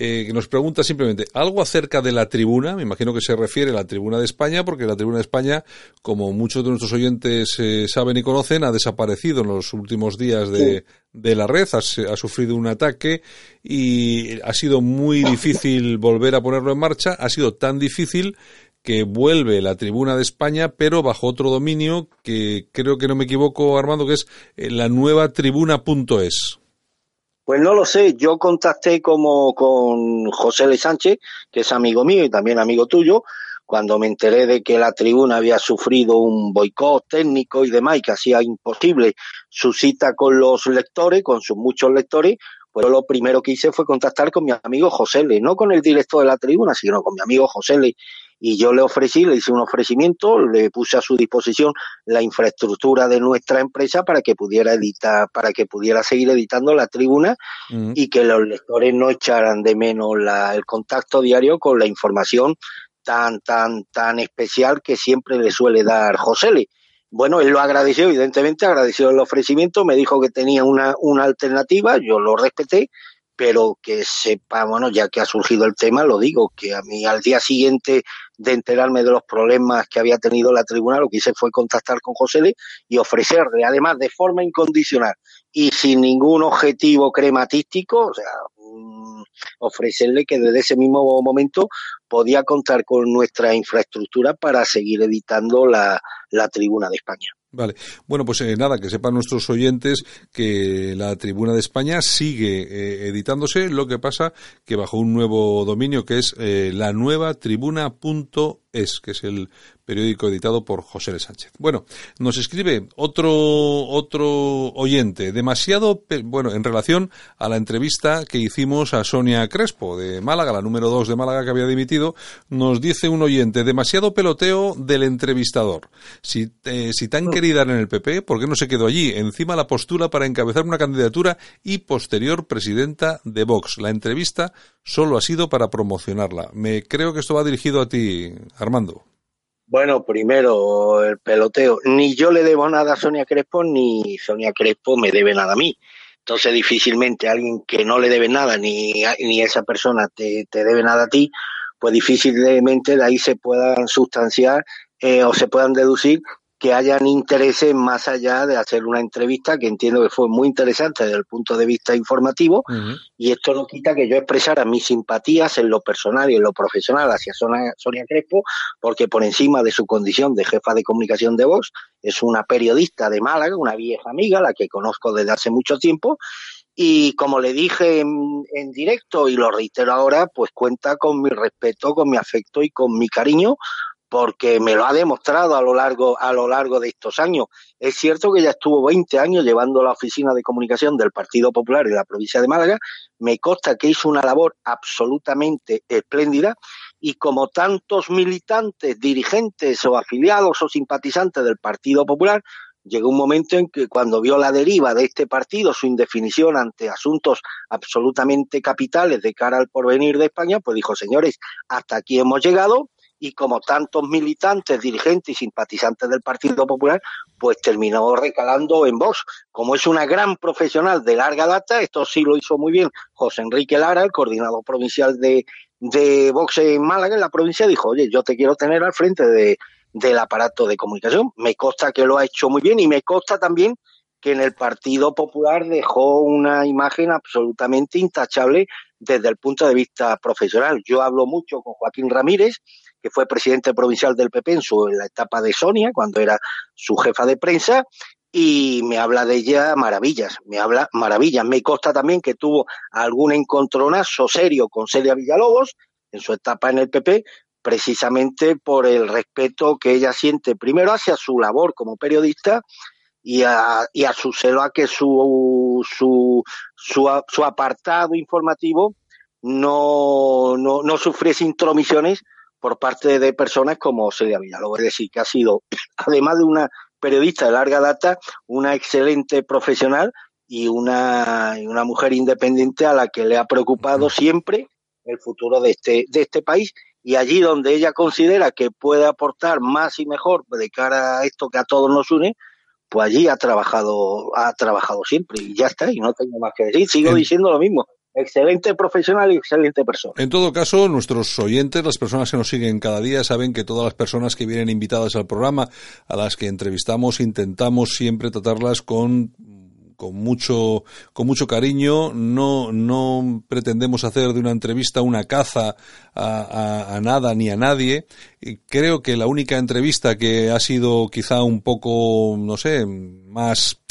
eh, que nos pregunta simplemente algo acerca de la tribuna. Me imagino que se refiere a la tribuna de España, porque la tribuna de España, como muchos de nuestros oyentes eh, saben y conocen, ha desaparecido en los últimos días de, de la red, ha, ha, sufrido un ataque y ha sido muy difícil volver a ponerlo en marcha. Ha sido tan difícil que vuelve la tribuna de España, pero bajo otro dominio que creo que no me equivoco, Armando, que es eh, la nueva tribuna.es. Pues no lo sé, yo contacté como con José Le Sánchez, que es amigo mío y también amigo tuyo, cuando me enteré de que la tribuna había sufrido un boicot técnico y demás y que hacía imposible su cita con los lectores, con sus muchos lectores, pues lo primero que hice fue contactar con mi amigo José Le, no con el director de la tribuna, sino con mi amigo José Le, y yo le ofrecí, le hice un ofrecimiento, le puse a su disposición la infraestructura de nuestra empresa para que pudiera editar, para que pudiera seguir editando la tribuna mm. y que los lectores no echaran de menos la, el contacto diario con la información tan, tan, tan especial que siempre le suele dar José Le. Bueno, él lo agradeció, evidentemente, agradeció el ofrecimiento, me dijo que tenía una, una alternativa, yo lo respeté, pero que sepa, bueno, ya que ha surgido el tema, lo digo, que a mí al día siguiente de enterarme de los problemas que había tenido la tribuna, lo que hice fue contactar con José Le y ofrecerle, además de forma incondicional y sin ningún objetivo crematístico, o sea, mm, ofrecerle que desde ese mismo momento podía contar con nuestra infraestructura para seguir editando la, la tribuna de España. Vale. Bueno, pues eh, nada, que sepan nuestros oyentes que la Tribuna de España sigue eh, editándose, lo que pasa que bajo un nuevo dominio que es eh, la nueva tribuna.es, que es el periódico editado por José Sánchez. Bueno, nos escribe otro, otro oyente, demasiado, bueno, en relación a la entrevista que hicimos a Sonia Crespo de Málaga, la número dos de Málaga que había dimitido, nos dice un oyente, demasiado peloteo del entrevistador. Si, eh, si tan querida en el PP, ¿por qué no se quedó allí? Encima la postura para encabezar una candidatura y posterior presidenta de Vox. La entrevista solo ha sido para promocionarla. Me creo que esto va dirigido a ti, Armando. Bueno, primero el peloteo. Ni yo le debo nada a Sonia Crespo, ni Sonia Crespo me debe nada a mí. Entonces, difícilmente alguien que no le debe nada, ni, ni esa persona te, te debe nada a ti, pues difícilmente de ahí se puedan sustanciar eh, o se puedan deducir que hayan intereses más allá de hacer una entrevista que entiendo que fue muy interesante desde el punto de vista informativo y esto no quita que yo expresara mis simpatías en lo personal y en lo profesional hacia Sonia, Crespo porque por encima de su condición de jefa de comunicación de Vox es una periodista de Málaga, una vieja amiga, la que conozco desde hace mucho tiempo y como le dije en, en, directo y lo reitero ahora, pues cuenta con mi respeto, con mi afecto y con mi cariño porque me lo ha demostrado a lo largo a lo largo de estos años. Es cierto que ya estuvo 20 años llevando la oficina de comunicación del Partido Popular en la provincia de Málaga. Me consta que hizo una labor absolutamente espléndida y como tantos militantes, dirigentes o afiliados o simpatizantes del Partido Popular, llegó un momento en que cuando vio la deriva de este partido, su indefinición ante asuntos absolutamente capitales de cara al porvenir de España, pues dijo, señores, hasta aquí hemos llegado, y como tantos militantes, dirigentes y simpatizantes del Partido Popular, pues terminó recalando en Vox. Como es una gran profesional de larga data, esto sí lo hizo muy bien José Enrique Lara, el coordinador provincial de, de Vox en Málaga, en la provincia, dijo, oye, yo te quiero tener al frente de, del aparato de comunicación. Me consta que lo ha hecho muy bien y me consta también que en el Partido Popular dejó una imagen absolutamente intachable desde el punto de vista profesional. Yo hablo mucho con Joaquín Ramírez, que fue presidente provincial del PP en, su, la etapa de Sonia, cuando era su jefa de prensa, y me habla de ella maravillas, me habla maravillas. Me consta también que tuvo algún encontronazo serio con Celia Villalobos en su etapa en el PP, precisamente por el respeto que ella siente primero hacia su labor como periodista y a, y a su celo a que su, su, su, su apartado informativo no, no, no sufriese intromisiones por parte de personas como Celia Villalobos. Es decir, que ha sido, además de una periodista de larga data, una excelente profesional y una, y una mujer independiente a la que le ha preocupado siempre el futuro de este, de este país y allí donde ella considera que puede aportar más y mejor de cara a esto que a todos nos une, pues allí ha trabajado, ha trabajado siempre y ya está, y no tengo más que decir, sigo diciendo lo mismo. Excelente profesional y excelente persona. En todo caso, nuestros oyentes, las personas que nos siguen cada día, saben que todas las personas que vienen invitadas al programa, a las que entrevistamos, intentamos siempre tratarlas con con mucho, con mucho cariño. No, no pretendemos hacer de una entrevista una caza a, a, nada ni a nadie. Creo que la única entrevista que ha sido quizá un poco, no sé, más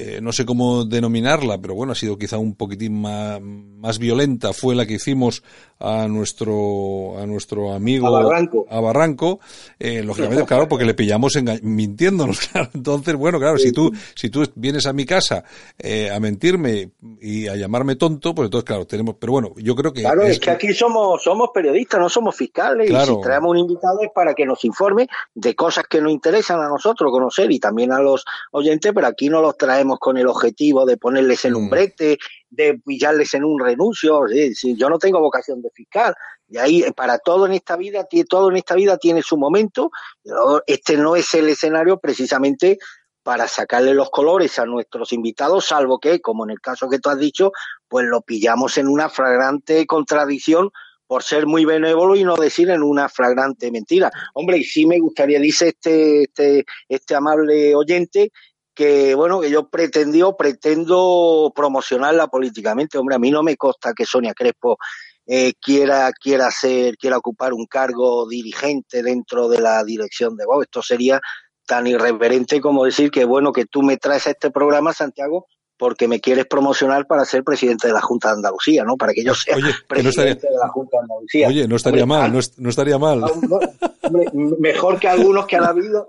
eh, no sé cómo denominarla, pero bueno, ha sido quizá un poquitín más, más violenta, fue la que hicimos a nuestro, a nuestro amigo a Barranco, a Barranco eh, lógicamente, claro, porque le pillamos mintiéndonos, claro. Entonces, bueno, claro, si tú, si tú vienes a mi casa eh, a mentirme y a llamarme tonto, pues entonces, claro, tenemos, pero bueno, yo creo que... Claro, es, que aquí somos, somos periodistas, no somos fiscales, y si traemos un invitado es para que nos informe de cosas que nos interesan a nosotros conocer y también a los oyentes, pero aquí no los traemos con el objetivo de ponerles en un mm. brete, de pillarles en un renuncio. yo no tengo vocación de fiscal. Y ahí, para todo en esta vida, todo en esta vida tiene su momento. Este no es el escenario precisamente para sacarle los colores a nuestros invitados, salvo que, como en el caso que tú has dicho, pues lo pillamos en una flagrante contradicción por ser muy benévolo y no decir en una flagrante mentira. Hombre, y sí me gustaría, dice este, este, este amable oyente, que bueno, que yo pretendió, pretendo promocionarla políticamente. Hombre, a mí no me consta que Sonia Crespo eh, quiera, quiera ser, quiera ocupar un cargo dirigente dentro de la dirección de Vox. Esto sería tan irreverente como decir que bueno, que tú me traes a este programa, Santiago, porque me quieres promocionar para ser presidente de la Junta de Andalucía, ¿no? Para que yo sea presidente de la Junta de Andalucía. Oye, no estaría mal, no, estaría mal. mejor que algunos que han habido,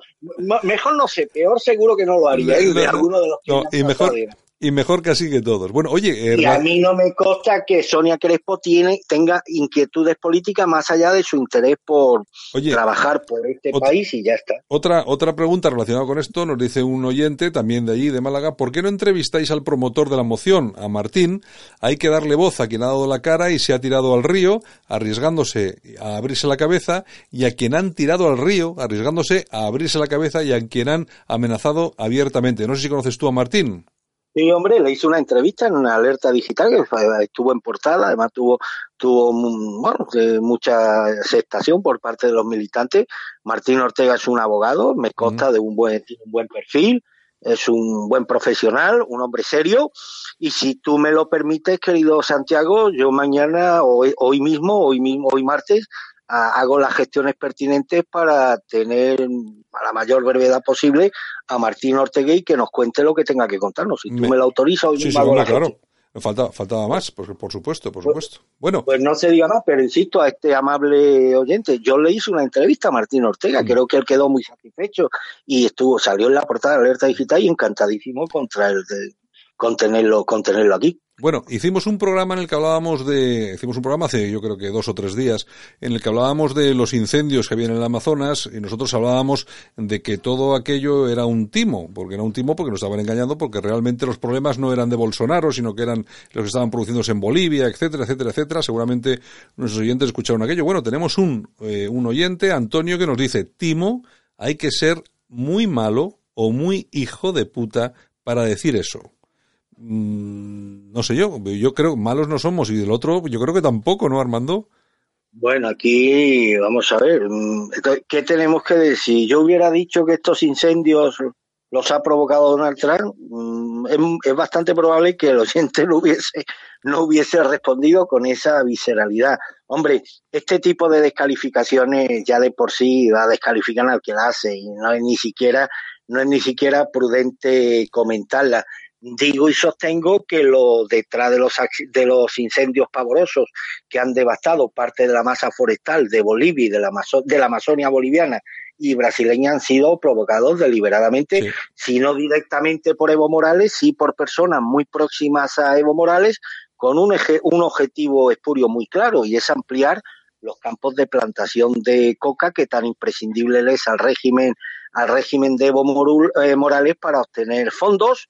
mejor no sé, peor seguro que no lo haría, ¿eh? de alguno de los que y mejor, y mejor casi que todos. Bueno, oye... Eh, y a mí no me consta que Sonia Crespo tiene, tenga inquietudes políticas más allá de su interés por trabajar por este país y ya está. Otra, otra pregunta relacionada con esto nos dice un oyente también de allí, de Málaga. ¿Por qué no entrevistáis al promotor de la moción, a Martín? Hay que darle voz a quien ha dado la cara y se ha tirado al río, arriesgándose a abrirse la cabeza, y a quien han tirado al río, arriesgándose a abrirse la cabeza y a quien han amenazado abiertamente. No sé si conoces tú a Martín. Sí, hombre, le hice una entrevista en una alerta digital que estuvo en portada, además tuvo, tuvo bueno, mucha aceptación por parte de los militantes. Martín Ortega es un abogado, me consta de un buen, tiene un buen perfil, es un buen profesional, un hombre serio, y si tú me lo permites, querido Santiago, yo mañana, hoy, hoy mismo, hoy mismo, hoy martes, hago las gestiones pertinentes para tener a la mayor brevedad posible a Martín Ortegui que nos cuente lo que tenga que contarnos. Si tú me, lo autorizas, hoy sí, sí, claro. Falta, faltaba más, por, por supuesto, por pues, supuesto. Bueno. Pues no se diga más, pero insisto a este amable oyente, yo le hice una entrevista a Martín Ortega, mm. creo que él quedó muy satisfecho y estuvo, salió en la portada de Alerta Digital y encantadísimo contra el de, con tenerlo, con tenerlo aquí. Bueno, hicimos un programa en el que hablábamos de, hicimos un programa hace yo creo que dos o tres días, en el que hablábamos de los incendios que había en el Amazonas y nosotros hablábamos de que todo aquello era un timo, porque era un timo porque nos estaban engañando porque realmente los problemas no eran de Bolsonaro, sino que eran los que estaban produciéndose en Bolivia, etcétera, etcétera, etcétera. Seguramente nuestros oyentes escucharon aquello. Bueno, tenemos un, eh, un oyente, Antonio, que nos dice, timo, hay que ser muy malo o muy hijo de puta para decir eso. Mm, no sé yo, yo creo malos no somos y del otro yo creo que tampoco, ¿no, Armando? Bueno, aquí vamos a ver, mm, ¿qué tenemos que decir? Yo hubiera dicho que estos incendios los ha provocado Donald Trump, mm, es, bastante probable que el oyente no hubiese, no hubiese respondido con esa visceralidad. Hombre, este tipo de descalificaciones ya de por sí la descalifican al que la hace y no es ni siquiera, no es ni siquiera prudente comentarla digo y sostengo que lo detrás de los de los incendios pavorosos que han devastado parte de la masa forestal de Bolivia y de la, de la Amazonia boliviana y brasileña han sido provocados deliberadamente, si no directamente por Evo Morales, sí por personas muy próximas a Evo Morales, con un, un objetivo espurio muy claro y es ampliar los campos de plantación de coca que tan imprescindible es al régimen al régimen de Evo eh, Morales para obtener fondos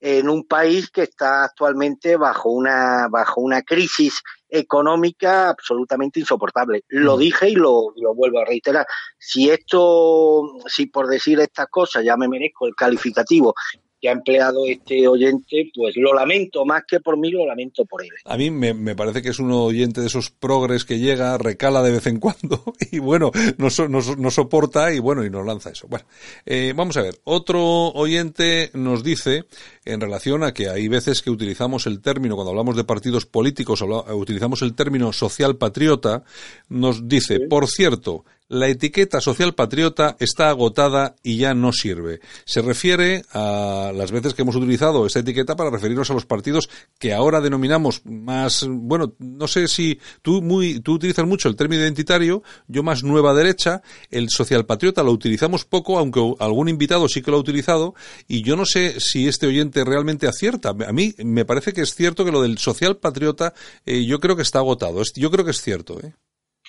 en un país que está actualmente bajo una, bajo una crisis económica absolutamente insoportable. Lo dije y lo, lo vuelvo a reiterar. Si esto, si por decir estas cosas ya me merezco el calificativo que ha empleado este oyente, pues lo lamento, más que por mí, lo lamento por él. A mí me, parece que es un oyente de esos progres que llega, recala de vez en cuando y bueno, no, no, soporta y bueno, y nos lanza eso. Bueno, eh, vamos a ver, otro oyente nos dice en relación a que hay veces que utilizamos el término, cuando hablamos de partidos políticos, utilizamos el término social patriota, nos dice, por cierto, la etiqueta social patriota está agotada y ya no sirve. Se refiere a las veces que hemos utilizado esa etiqueta para referirnos a los partidos que ahora denominamos más, bueno, no sé si tú muy, tú utilizas mucho el término identitario, yo más nueva derecha, el social patriota lo utilizamos poco, aunque algún invitado sí que lo ha utilizado, y yo no sé si este oyente realmente acierta. A mí me parece que es cierto que lo del social patriota, eh, yo creo que está agotado. Yo creo que es cierto, ¿eh?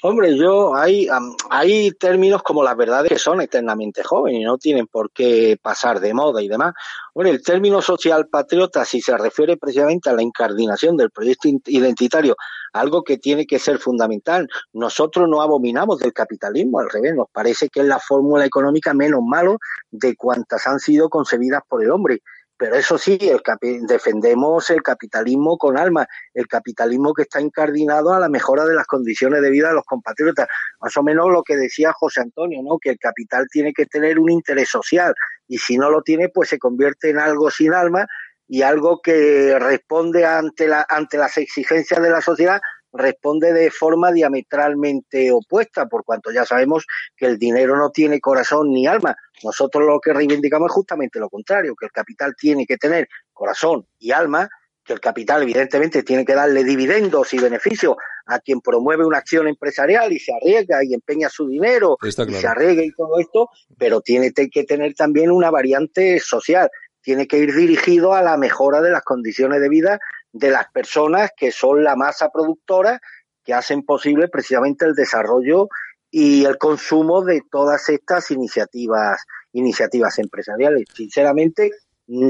Hombre, yo hay, hay términos como las verdades que son eternamente jóvenes y no tienen por qué pasar de moda y demás. Bueno, el término social patriota, si se refiere precisamente a la incardinación del proyecto identitario, algo que tiene que ser fundamental. Nosotros no abominamos del capitalismo, al revés, nos parece que es la fórmula económica menos malo de cuantas han sido concebidas por el hombre. Pero eso sí, el defendemos el capitalismo con alma, el capitalismo que está incardinado a la mejora de las condiciones de vida de los compatriotas. Más o menos lo que decía José Antonio, ¿no? Que el capital tiene que tener un interés social y si no lo tiene, pues se convierte en algo sin alma y algo que responde ante, la, ante las exigencias de la sociedad responde de forma diametralmente opuesta, por cuanto ya sabemos que el dinero no tiene corazón ni alma. Nosotros lo que reivindicamos es justamente lo contrario, que el capital tiene que tener corazón y alma, que el capital evidentemente tiene que darle dividendos y beneficios a quien promueve una acción empresarial y se arriesga y empeña su dinero y se arriesga y todo esto, pero tiene que tener también una variante social, tiene que ir dirigido a la mejora de las condiciones de vida de las personas que son la masa productora que hacen posible precisamente el desarrollo y el consumo de todas estas iniciativas iniciativas empresariales. Sinceramente,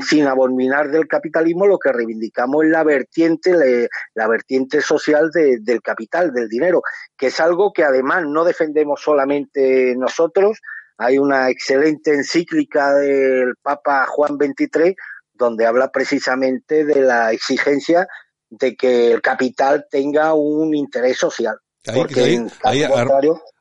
sin abominar del capitalismo, lo que reivindicamos es la vertiente, la vertiente social del capital, del dinero, que es algo que además no defendemos solamente nosotros. Hay una excelente encíclica del Papa Juan XXIII donde habla precisamente de la exigencia de que el capital tenga un interés social. porque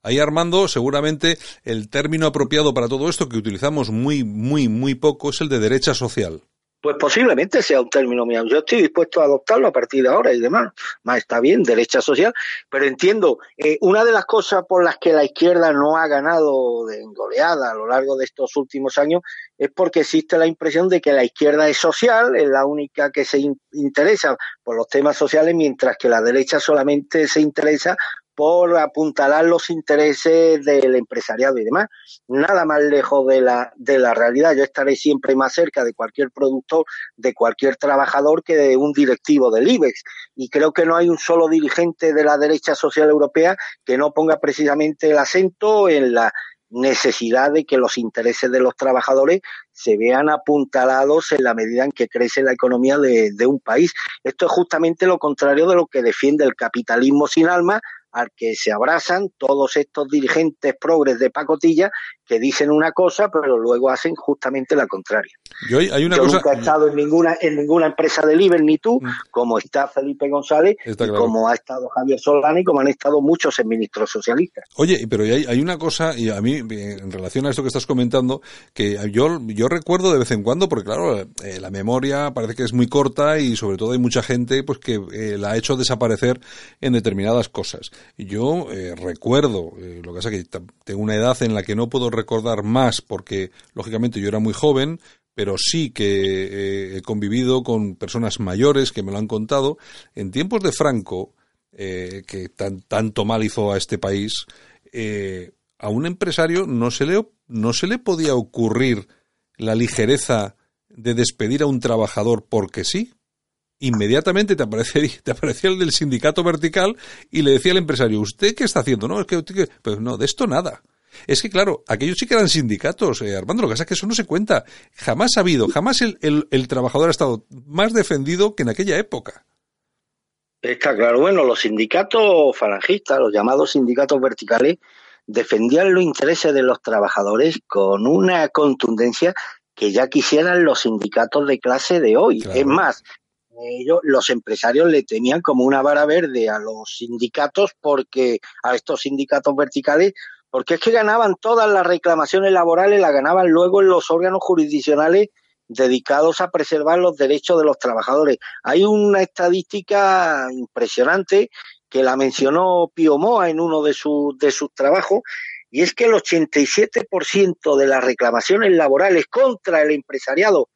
ahí, Armando, seguramente el término apropiado para todo esto que utilizamos muy, muy, muy poco es el de derecha social. Pues posiblemente sea un término mío. Yo estoy dispuesto a adoptarlo a partir de ahora y demás. Más está bien, derecha social. Pero entiendo, eh, una de las cosas por las que la izquierda no ha ganado de goleada a lo largo de estos últimos años es porque existe la impresión de que la izquierda es social, es la única que se interesa por los temas sociales, mientras que la derecha solamente se interesa por apuntalar los intereses del empresariado y demás. Nada más lejos de la, de la realidad. Yo estaré siempre más cerca de cualquier productor, de cualquier trabajador que de un directivo del IBEX. Y creo que no hay un solo dirigente de la derecha social europea que no ponga precisamente el acento en la necesidad de que los intereses de los trabajadores se vean apuntalados en la medida en que crece la economía de, de, un país. Esto es justamente lo contrario de lo que defiende el capitalismo sin alma, al que se abrazan todos estos dirigentes progres de pacotilla que dicen una cosa pero luego hacen justamente la contraria. Yo, hay una Yo cosa... nunca he estado en ninguna en ninguna empresa del IBER ni tú, mm. como está Felipe González, está claro. como ha estado Javier Solana y como han estado muchos ministros socialistas. Oye, pero hay, hay, una cosa, y a mí, en relación a esto que estás comentando, que yo, yo recuerdo de vez en cuando, porque claro, eh, la memoria parece que es muy corta y sobre todo hay mucha gente pues que eh, la ha hecho desaparecer en determinadas cosas. Yo eh, recuerdo, eh, lo que pasa es que tengo una edad en la que no puedo recordar más porque, lógicamente, yo era muy joven, pero sí que eh, he convivido con personas mayores que me lo han contado. En tiempos de Franco, que tan, tanto mal hizo a este país, a un empresario no se, le, no se le podía ocurrir la ligereza de despedir a un trabajador porque sí. Inmediatamente te aparecía, te aparecía el del sindicato vertical y le decía al empresario, ¿usted qué está haciendo? No, es que, pues no, de esto nada. Es que, claro, aquellos sí que eran sindicatos, eh, Armando, lo que pasa es que eso no se cuenta. Jamás ha habido, jamás el, el, el, trabajador ha estado más defendido que en aquella época. Está claro. Bueno, los sindicatos falangistas, los llamados sindicatos verticales, defendían los intereses de los trabajadores con una contundencia que ya quisieran los sindicatos de clase de hoy. Claro. Es más, ellos, los empresarios le tenían como una vara verde a los sindicatos porque a estos sindicatos verticales porque es que ganaban todas las reclamaciones laborales, las ganaban luego en los órganos jurisdiccionales dedicados a preservar los derechos de los trabajadores. Hay una estadística impresionante que la mencionó Pío Moa en uno de, su, de sus trabajos, y es que el 87% de las reclamaciones laborales contra el empresariado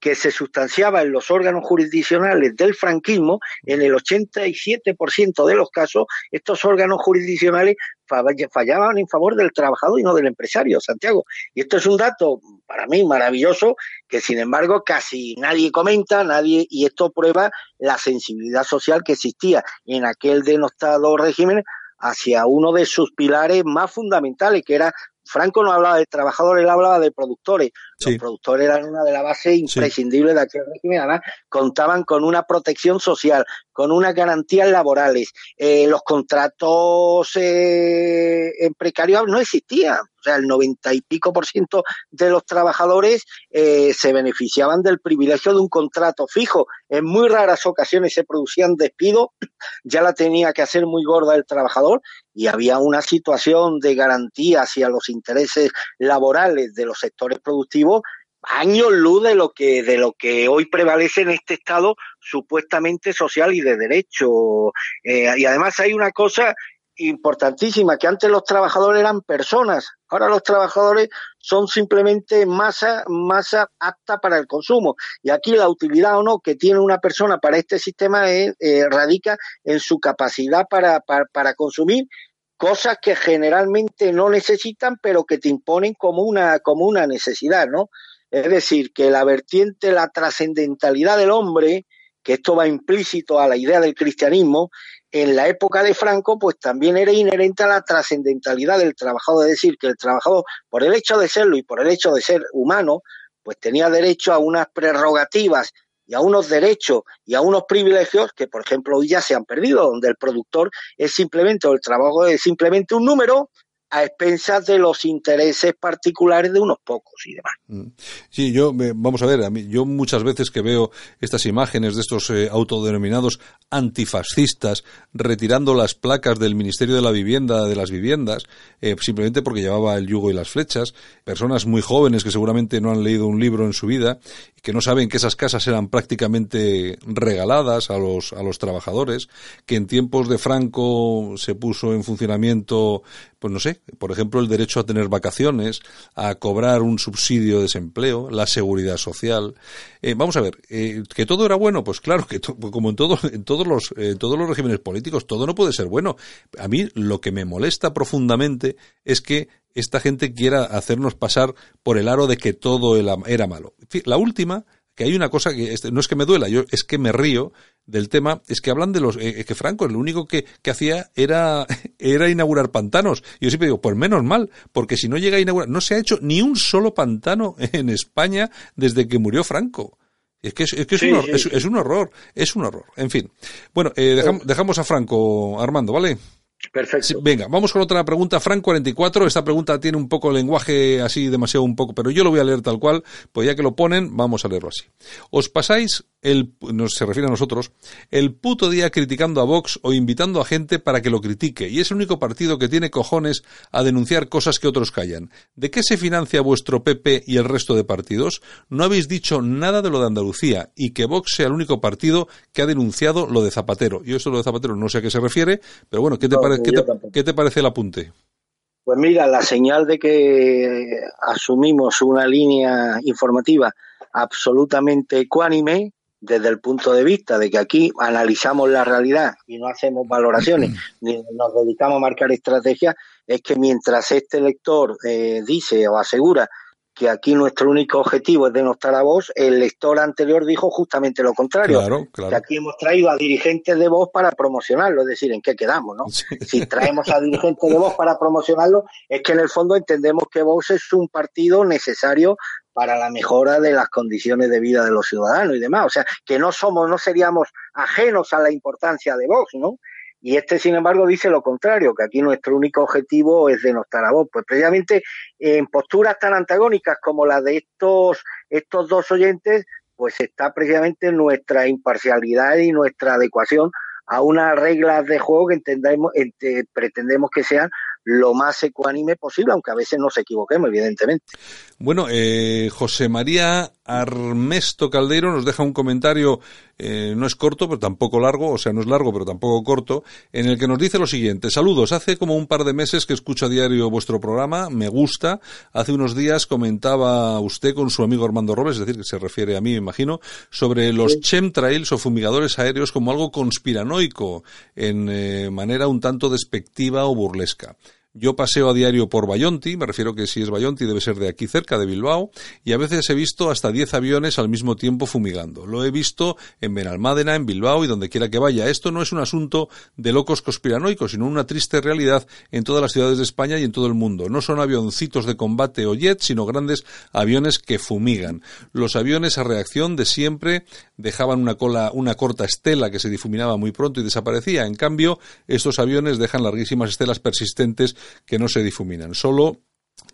que se sustanciaba en los órganos jurisdiccionales del franquismo, en el 87% de los casos, estos órganos jurisdiccionales fallaban en favor del trabajador y no del empresario, Santiago. Y esto es un dato para mí maravilloso que sin embargo casi nadie comenta, nadie, y esto prueba la sensibilidad social que existía en aquel denostado régimen hacia uno de sus pilares más fundamentales, que era Franco no hablaba de trabajadores, él hablaba de productores. Sí. Los productores eran una de las bases imprescindibles sí. de aquel régimen. Además, contaban con una protección social, con unas garantías laborales. Eh, los contratos eh, en precarios no existían. O sea, el noventa y pico por ciento de los trabajadores eh, se beneficiaban del privilegio de un contrato fijo. En muy raras ocasiones se producían despidos, ya la tenía que hacer muy gorda el trabajador y había una situación de garantía hacia los intereses laborales de los sectores productivos años luz de lo que de lo que hoy prevalece en este estado supuestamente social y de derecho. Eh, y además hay una cosa importantísima que antes los trabajadores eran personas ahora los trabajadores son simplemente masa masa apta para el consumo. Y aquí la utilidad o no que tiene una persona para este sistema es, eh, radica en su capacidad para, para, para consumir cosas que generalmente no necesitan pero que te imponen como una como una necesidad no es decir, que la vertiente, la trascendentalidad del hombre, que esto va implícito a la idea del cristianismo, en la época de Franco, pues también era inherente a la trascendentalidad del trabajador, es decir, que el trabajador, por el hecho de serlo y por el hecho de ser humano, pues tenía derecho a unas prerrogativas y a unos derechos y a unos privilegios que, por ejemplo, hoy ya se han perdido, donde el productor es simplemente, o el trabajo es simplemente un número a expensas de los intereses particulares de unos pocos y demás. Sí, yo, vamos a ver, yo muchas veces que veo estas imágenes de estos eh, autodenominados antifascistas retirando las placas del Ministerio de la Vivienda de las viviendas, eh, simplemente porque llevaba el yugo y las flechas, personas muy jóvenes que seguramente no han leído un libro en su vida que no saben que esas casas eran prácticamente regaladas a los, a los trabajadores, que en tiempos de Franco se puso en funcionamiento pues no sé, por ejemplo, el derecho a tener vacaciones, a cobrar un subsidio de desempleo, la seguridad social. Eh, vamos a ver, eh, que todo era bueno, pues claro, que como en, todo, en todos los en todos los regímenes políticos, todo no puede ser bueno. A mí lo que me molesta profundamente es que esta gente quiera hacernos pasar por el aro de que todo era malo. La última que hay una cosa que no es que me duela, yo es que me río del tema, es que hablan de los eh, que Franco lo único que, que, hacía era era inaugurar pantanos. Y yo siempre digo, pues menos mal, porque si no llega a inaugurar, no se ha hecho ni un solo pantano en España desde que murió Franco. Es que es, es, que es, un, horror, es, un, horror, es un horror. En fin. Bueno, eh, dejamos, dejamos a Franco, Armando, ¿vale? Perfecto. venga, vamos con otra pregunta. Frank 44. Esta pregunta tiene un poco lenguaje así, demasiado un poco, pero yo lo voy a leer tal cual, pues ya que lo ponen, vamos a leerlo así. Os pasáis el, no se refiere a nosotros, el puto día criticando a Vox o invitando a gente para que lo critique, y es el único partido que tiene cojones a denunciar cosas que otros callan. ¿De qué se financia vuestro PP y el resto de partidos? No habéis dicho nada de lo de Andalucía, y que Vox sea el único partido que ha denunciado lo de Zapatero. Yo esto lo de Zapatero no sé a qué se refiere, pero bueno, ¿qué te, ¿qué te parece el apunte? Pues mira, la señal de que asumimos una línea informativa absolutamente ecuánime desde el punto de vista de que aquí analizamos la realidad y no hacemos valoraciones, ni nos dedicamos a marcar estrategias, es que mientras este lector eh, dice o asegura que aquí nuestro único objetivo es denostar a Vox, el lector anterior dijo justamente lo contrario. Que aquí hemos traído a dirigentes de Vox para promocionarlo, es decir, ¿en qué quedamos? no? Si traemos a dirigentes de Vox para promocionarlo, es que en el fondo entendemos que Vox es un partido necesario para la mejora de las condiciones de vida de los ciudadanos y demás. O sea, que no somos, no seríamos ajenos a la importancia de Vox, ¿no? Y este, sin embargo, dice lo contrario, que aquí nuestro único objetivo es denostar a Vox. Pues precisamente en posturas tan antagónicas como la de estos, estos dos oyentes, pues está precisamente nuestra imparcialidad y nuestra adecuación a unas reglas de juego que entendemos, pretendemos que sean lo más ecuánime posible, aunque a veces nos equivoquemos, evidentemente. Bueno, eh, José María Armesto Caldeiro nos deja un comentario, eh, no es corto, pero tampoco largo, o sea, no es largo, pero tampoco corto, en el que nos dice lo siguiente. Saludos, hace como un par de meses que escucho a diario vuestro programa, me gusta. Hace unos días comentaba usted con su amigo Armando Robles, es decir, que se refiere a mí, me imagino, sobre los chemtrails o fumigadores aéreos como algo conspiranoico, en eh, manera un tanto despectiva o burlesca. Yo paseo a diario por Bayonti, me refiero que si es Bayonti debe ser de aquí cerca, de Bilbao, y a veces he visto hasta 10 aviones al mismo tiempo fumigando. Lo he visto en Benalmádena, en Bilbao y donde quiera que vaya. Esto no es un asunto de locos conspiranoicos, sino una triste realidad en todas las ciudades de España y en todo el mundo. No son avioncitos de combate o jets, sino grandes aviones que fumigan. Los aviones a reacción de siempre dejaban una cola, una corta estela que se difuminaba muy pronto y desaparecía. En cambio, estos aviones dejan larguísimas estelas persistentes que no se difuminan. Solo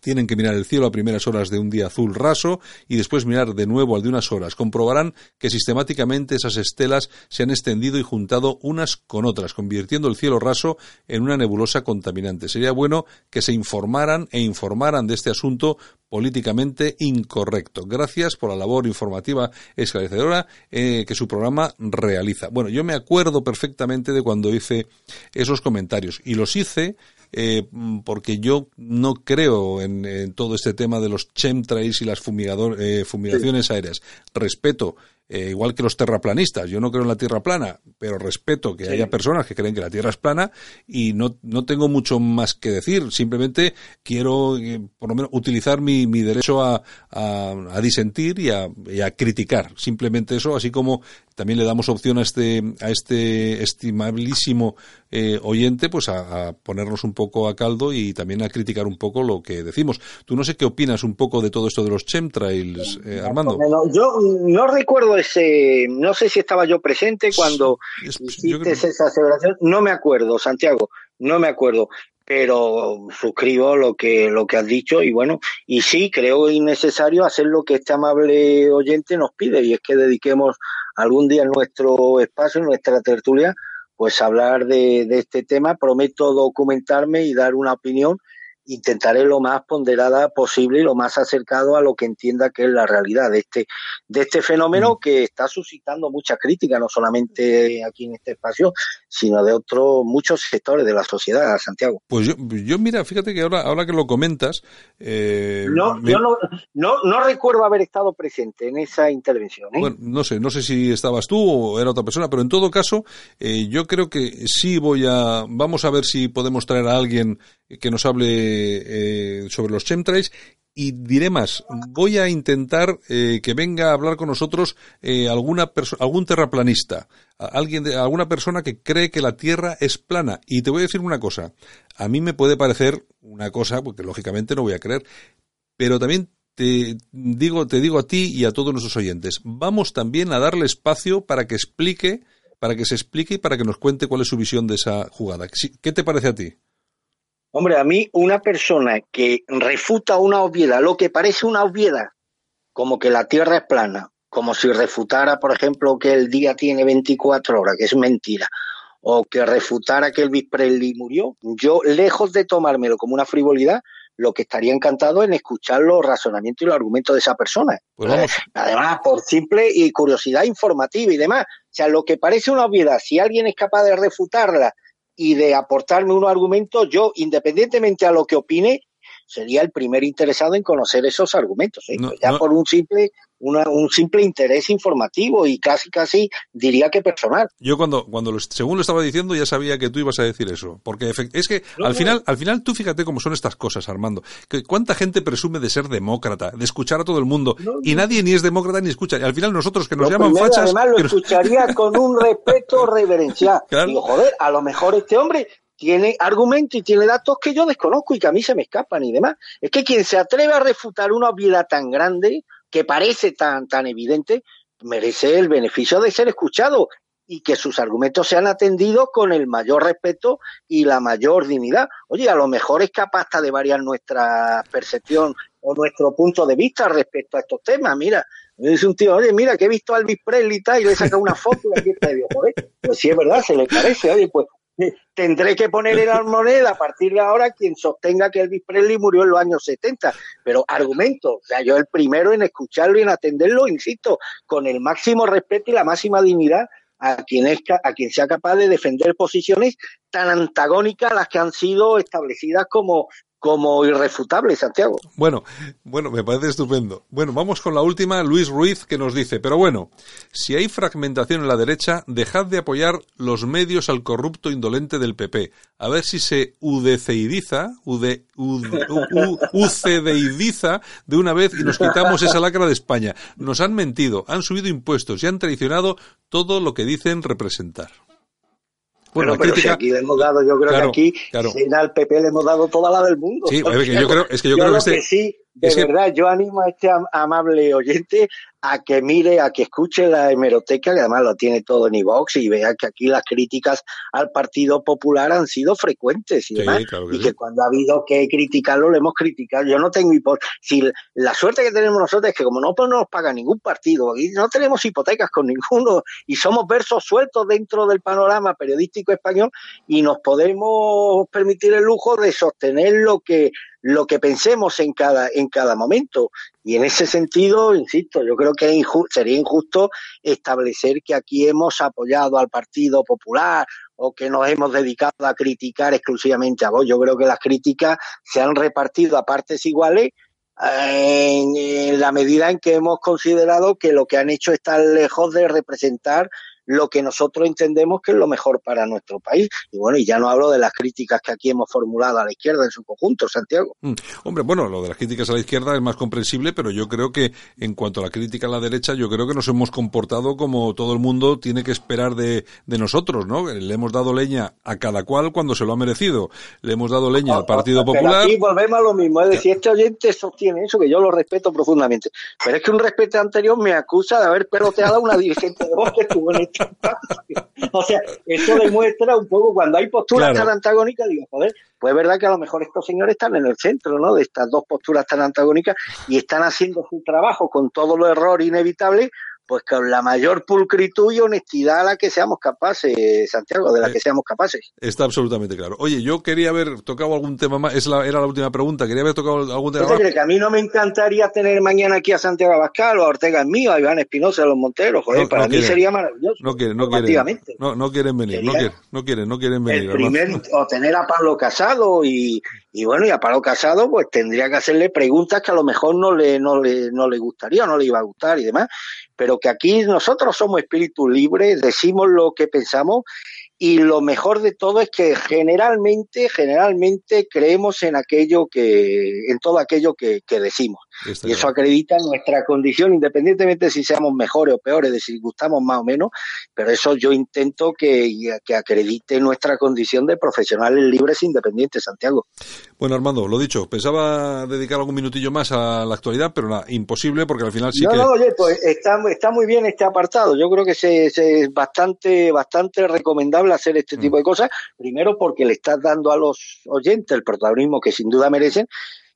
tienen que mirar el cielo a primeras horas de un día azul raso y después mirar de nuevo al de unas horas. Comprobarán que sistemáticamente esas estelas se han extendido y juntado unas con otras, convirtiendo el cielo raso en una nebulosa contaminante. Sería bueno que se informaran e informaran de este asunto políticamente incorrecto. Gracias por la labor informativa esclarecedora eh, que su programa realiza. Bueno, yo me acuerdo perfectamente de cuando hice esos comentarios y los hice eh, porque yo no creo en, todo este tema de los chemtrails y las fumigador, eh, fumigaciones aéreas. Respeto eh, igual que los terraplanistas. Yo no creo en la Tierra plana, pero respeto que haya personas que creen que la Tierra es plana y no, no tengo mucho más que decir. Simplemente quiero, eh, por lo menos, utilizar mi, mi derecho a, a, disentir y a, y a, criticar. Simplemente eso, así como también le damos opción a este, a este estimabilísimo eh, oyente, pues a, ponernos un poco a caldo y también a criticar un poco lo que decimos. Tú no sé qué opinas un poco de todo esto de los chemtrails, Armando. yo no recuerdo ese, no sé si estaba yo presente cuando hiciste esa aseveración, no me acuerdo, Santiago, no me acuerdo, pero suscribo lo que, lo que has dicho y bueno, y sí, creo innecesario hacer lo que este amable oyente nos pide y es que dediquemos algún día nuestro espacio, nuestra tertulia, pues hablar de, de este tema. Prometo documentarme y dar una opinión intentaré lo más ponderada posible y lo más acercado a lo que entienda que es la realidad de este, de este fenómeno mm. que está suscitando mucha crítica, no solamente aquí en este espacio, sino de otros muchos sectores de la sociedad, Santiago. Pues yo, yo mira, fíjate que ahora, ahora que lo comentas... Eh, no, yo no, no, no, recuerdo haber estado presente en esa intervención. ¿eh? Bueno, no sé, no sé si estabas tú o era otra persona, pero en todo caso, eh, yo creo que sí voy a... Vamos a ver si podemos traer a alguien que nos hable eh, sobre los chemtrails y diré más, voy a intentar eh, que venga a hablar con nosotros eh, alguna algún terraplanista, alguien alguna persona que cree que la Tierra es plana. Y te voy a decir una cosa, a mí me puede parecer una cosa, porque lógicamente no voy a creer, pero también te digo, te digo a ti y a todos nuestros oyentes, vamos también a darle espacio para que explique, para que se explique y para que nos cuente cuál es su visión de esa jugada. ¿Qué te parece a ti? Hombre, a mí una persona que refuta una obviedad, lo que parece una obviedad, como que la Tierra es plana, como si refutara, por ejemplo, que el día tiene 24 horas, que es mentira, o que refutara que Elvis Presley murió, yo, lejos de tomármelo como una frivolidad, lo que estaría encantado en escuchar los razonamientos y los argumentos de esa persona. Pues Además, por simple y curiosidad informativa y demás. O sea, lo que parece una obviedad, si alguien es capaz de refutarla y de aportarme unos argumentos, yo, independientemente a lo que opine, sería el primer interesado en conocer esos argumentos. ¿eh? ya por un simple un simple interés informativo y casi casi diría que personal. Yo cuando cuando según lo estaba diciendo ya sabía que tú ibas a decir eso, porque es que al final al final tú fíjate cómo son estas cosas, Armando. Que cuánta gente presume de ser demócrata, de escuchar a todo el mundo y nadie ni es demócrata ni escucha. Y al final nosotros que nos llaman fachas, además lo escucharía con un respeto reverencial. Digo, joder, a lo mejor este hombre tiene argumentos y tiene datos que yo desconozco y que a mí se me escapan y demás. Es que quien se atreve a refutar una obviedad tan grande, que parece tan, tan evidente, merece el beneficio de ser escuchado y que sus argumentos sean atendidos con el mayor respeto y la mayor dignidad. Oye, a lo mejor es capaz de variar nuestra percepción o nuestro punto de vista respecto a estos temas. Mira, me dice un tío, oye, mira, que he visto a Elvis Presley y tal, y le he sacado una foto y aquí está. Joder, pues sí es verdad, se le parece. Oye, pues tendré que poner en la moneda a partir de ahora quien sostenga que Elvis Presley murió en los años 70. Pero argumento, o sea, yo el primero en escucharlo y en atenderlo, insisto, con el máximo respeto y la máxima dignidad a quien, es, a quien sea capaz de defender posiciones tan antagónicas a las que han sido establecidas como como irrefutable, Santiago. Bueno, bueno, me parece estupendo. Bueno, vamos con la última, Luis Ruiz, que nos dice, pero bueno, si hay fragmentación en la derecha, dejad de apoyar los medios al corrupto indolente del PP. A ver si se udeceidiza, ude, ucedeidiza de una vez y nos quitamos esa lacra de España. Nos han mentido, han subido impuestos y han traicionado todo lo que dicen representar. Bueno, pero si aquí le hemos dado, yo creo que aquí, si al PP le hemos dado toda la del mundo. Sí, es que yo creo, es que yo, creo que, este, sí, de verdad, yo animo a este amable oyente a que mire, a que escuche la hemeroteca, que además lo tiene todo en iVox, y vea que aquí las críticas al Partido Popular han sido frecuentes y demás, y que cuando ha habido que criticarlo, lo hemos criticado. Yo no tengo hipotecas. Si la suerte que tenemos nosotros es que como no, pues no nos paga ningún partido, y no tenemos hipotecas con ninguno, y somos versos sueltos dentro del panorama periodístico español, y nos podemos permitir el lujo de sostener lo que lo que pensemos en cada, en cada momento. Y en ese sentido, insisto, yo creo que sería injusto establecer que aquí hemos apoyado al Partido Popular o que nos hemos dedicado a criticar exclusivamente a vos. Yo creo que las críticas se han repartido a partes iguales eh, en, la medida en que hemos considerado que lo que han hecho está lejos de representar lo que nosotros entendemos que es lo mejor para nuestro país. Y bueno, y ya no hablo de las críticas que aquí hemos formulado a la izquierda en su conjunto, Santiago. Mm. Hombre, bueno, lo de las críticas a la izquierda es más comprensible, pero yo creo que en cuanto a la crítica a la derecha, yo creo que nos hemos comportado como todo el mundo tiene que esperar de, de nosotros, ¿no? Le hemos dado leña a cada cual cuando se lo ha merecido. Le hemos dado leña al Partido Popular. Y volvemos a lo mismo, es decir, este oyente sostiene eso, que yo lo respeto profundamente. Pero es que un respeto anterior me acusa de haber peloteado a una dirigente de voz que estuvo en este o sea, eso demuestra un poco cuando hay posturas tan antagónicas, digo, joder, pues es verdad que a lo mejor estos señores están en el centro, ¿no? De estas dos posturas tan antagónicas y están haciendo su trabajo con todo lo error inevitable pues con la mayor pulcritud y honestidad a la que seamos capaces, Santiago, de la que seamos capaces. Está absolutamente claro. Oye, yo quería haber tocado algún tema más, es la, era la última pregunta, quería haber tocado algún tema más. que a mí no me encantaría tener mañana aquí a Santiago Abascal o a Ortega en mí, a Iván Espinosa, a los Monteros, joder, para mí sería maravilloso. No quieren, no quieren, no, no quieren venir, no quieren, no quieren, no quieren venir. El primer, o tener a Pablo Casado y, y bueno, y a Pablo Casado pues tendría que hacerle preguntas que a lo mejor no le, no le, no le gustaría, no le iba a gustar y demás, pero que aquí nosotros somos espíritus libres, decimos lo que pensamos y lo mejor de todo es que generalmente, generalmente creemos en aquello que, en todo aquello que, decimos. Y eso acredita nuestra condición, independientemente de si seamos mejores o peores, de si gustamos más o menos, pero eso yo intento que, que acredite nuestra condición de profesionales libres e independientes, Santiago. Bueno, Armando, lo dicho, pensaba dedicar algún minutillo más a la actualidad, pero nada, imposible porque al final sí que... No, oye, pues está, está muy bien este apartado. Yo creo que es bastante, bastante recomendable hacer este tipo de cosas. Primero, porque le estás dando a los oyentes el protagonismo que sin duda merecen.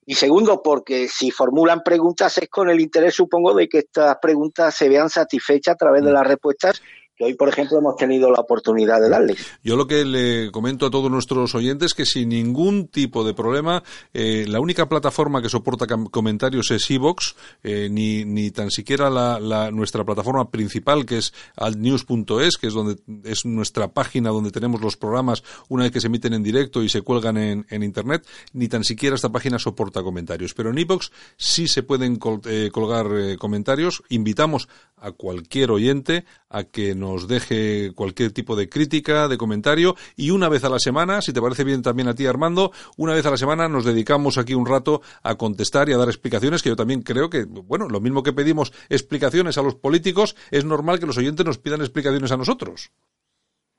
Y segundo, porque si formulan preguntas es con el interés, supongo, de que estas preguntas se vean satisfechas a través de las respuestas hoy, por ejemplo, hemos tenido la oportunidad de darle. Yo lo que le comento a todos nuestros oyentes es que sin ningún tipo de problema, eh, la única plataforma que soporta comentarios es Evox, eh, ni, ni tan siquiera la, nuestra plataforma principal, que es altnews.es, que es donde es nuestra página donde tenemos los programas una vez que se emiten en directo y se cuelgan en, en Internet, ni tan siquiera esta página soporta comentarios. Pero en Evox sí se pueden eh, colgar comentarios. Invitamos a cualquier oyente a que nos deje cualquier tipo de crítica, de comentario y una vez a la semana, si te parece bien también a ti Armando, una vez a la semana nos dedicamos aquí un rato a contestar y a dar explicaciones que yo también creo que, bueno, lo mismo que pedimos explicaciones a los políticos, es normal que los oyentes nos pidan explicaciones a nosotros.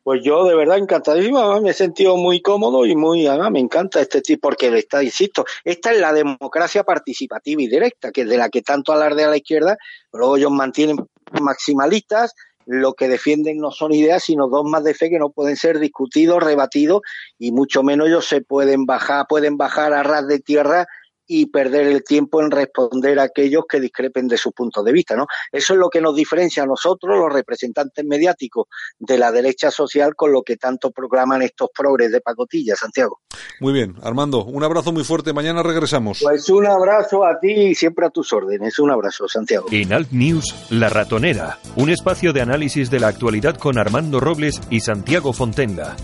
Pues yo de verdad encantadísimo, me he sentido muy cómodo y muy, además me encanta este tipo, porque está, insisto, esta es la democracia participativa y directa, que es de la que tanto alardea la izquierda, luego ellos mantienen maximalistas, lo que defienden no son ideas, sino dogmas de fe que no pueden ser discutidos, rebatidos, y mucho menos ellos se pueden bajar, pueden bajar a ras de tierra y perder el tiempo en responder a aquellos que discrepen de su punto de vista, ¿no? Eso es lo que nos diferencia a nosotros, los representantes mediáticos de la derecha social, con lo que tanto proclaman estos progres de pacotilla, Santiago. Muy bien, Armando, un abrazo muy fuerte. Mañana regresamos. Pues un abrazo a ti y siempre a tus órdenes. Un abrazo, Santiago. En Alt News, La Ratonera, un espacio de análisis de la actualidad con Armando Robles y Santiago Fontenga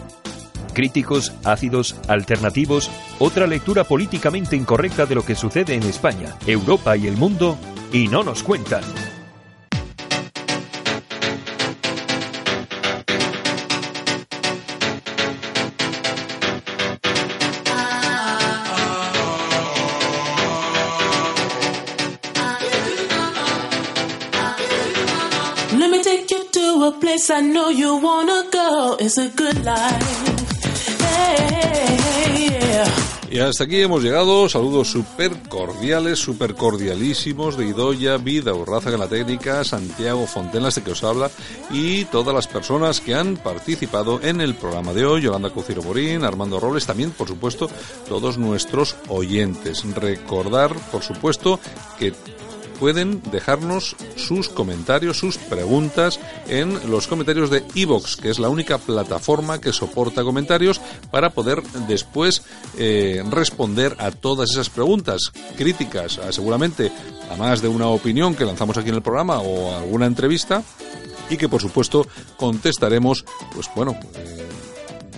críticos, ácidos, alternativos, otra lectura políticamente incorrecta de lo que sucede en España, Europa y el mundo, y no nos cuentan. Let me take you to a place I know you wanna go. It's a good life. Y hasta aquí hemos llegado. Saludos súper cordiales, súper cordialísimos de Idoya, Vida, Urraza la técnica, Santiago Fontenas de que os habla y todas las personas que han participado en el programa de hoy. Yolanda Cuciro Morín, Armando Robles, también, por supuesto, todos nuestros oyentes. Recordar, por supuesto, que pueden dejarnos sus comentarios, sus preguntas en los comentarios de Evox, que es la única plataforma que soporta comentarios para poder después eh, responder a todas esas preguntas, críticas, seguramente a más de una opinión que lanzamos aquí en el programa o alguna entrevista y que por supuesto contestaremos, pues bueno, eh,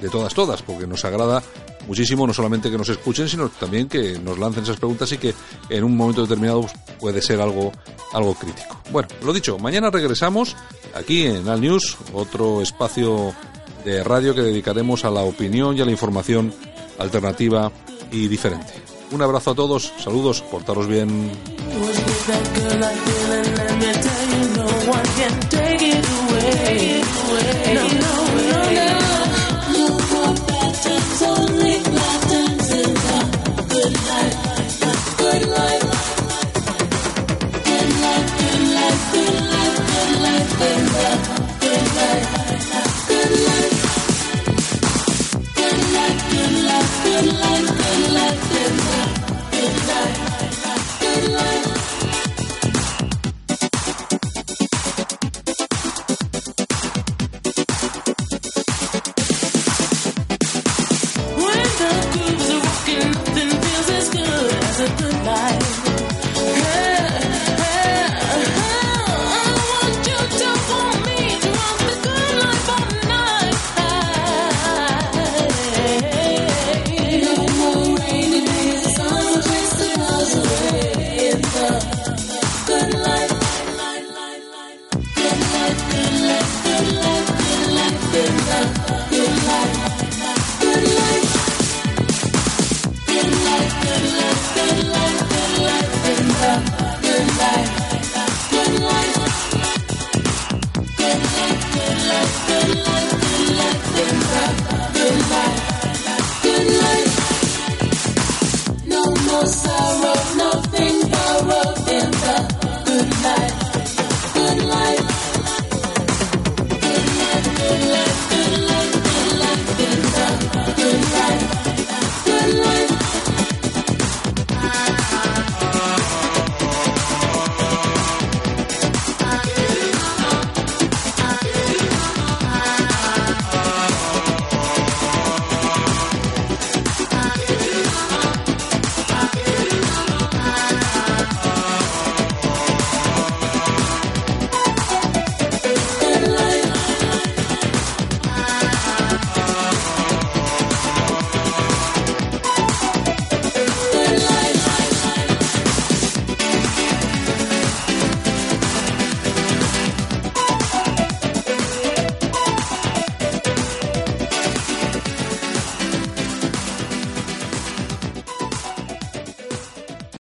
de todas todas, porque nos agrada muchísimo, no solamente que nos escuchen, sino también que nos lancen esas preguntas y que en un momento determinado pues, puede ser algo, algo crítico. Bueno, lo dicho, mañana regresamos aquí en Al News, otro espacio de radio que dedicaremos a la opinión y a la información alternativa y diferente. Un abrazo a todos, saludos, portaros bien. life, good life, good life.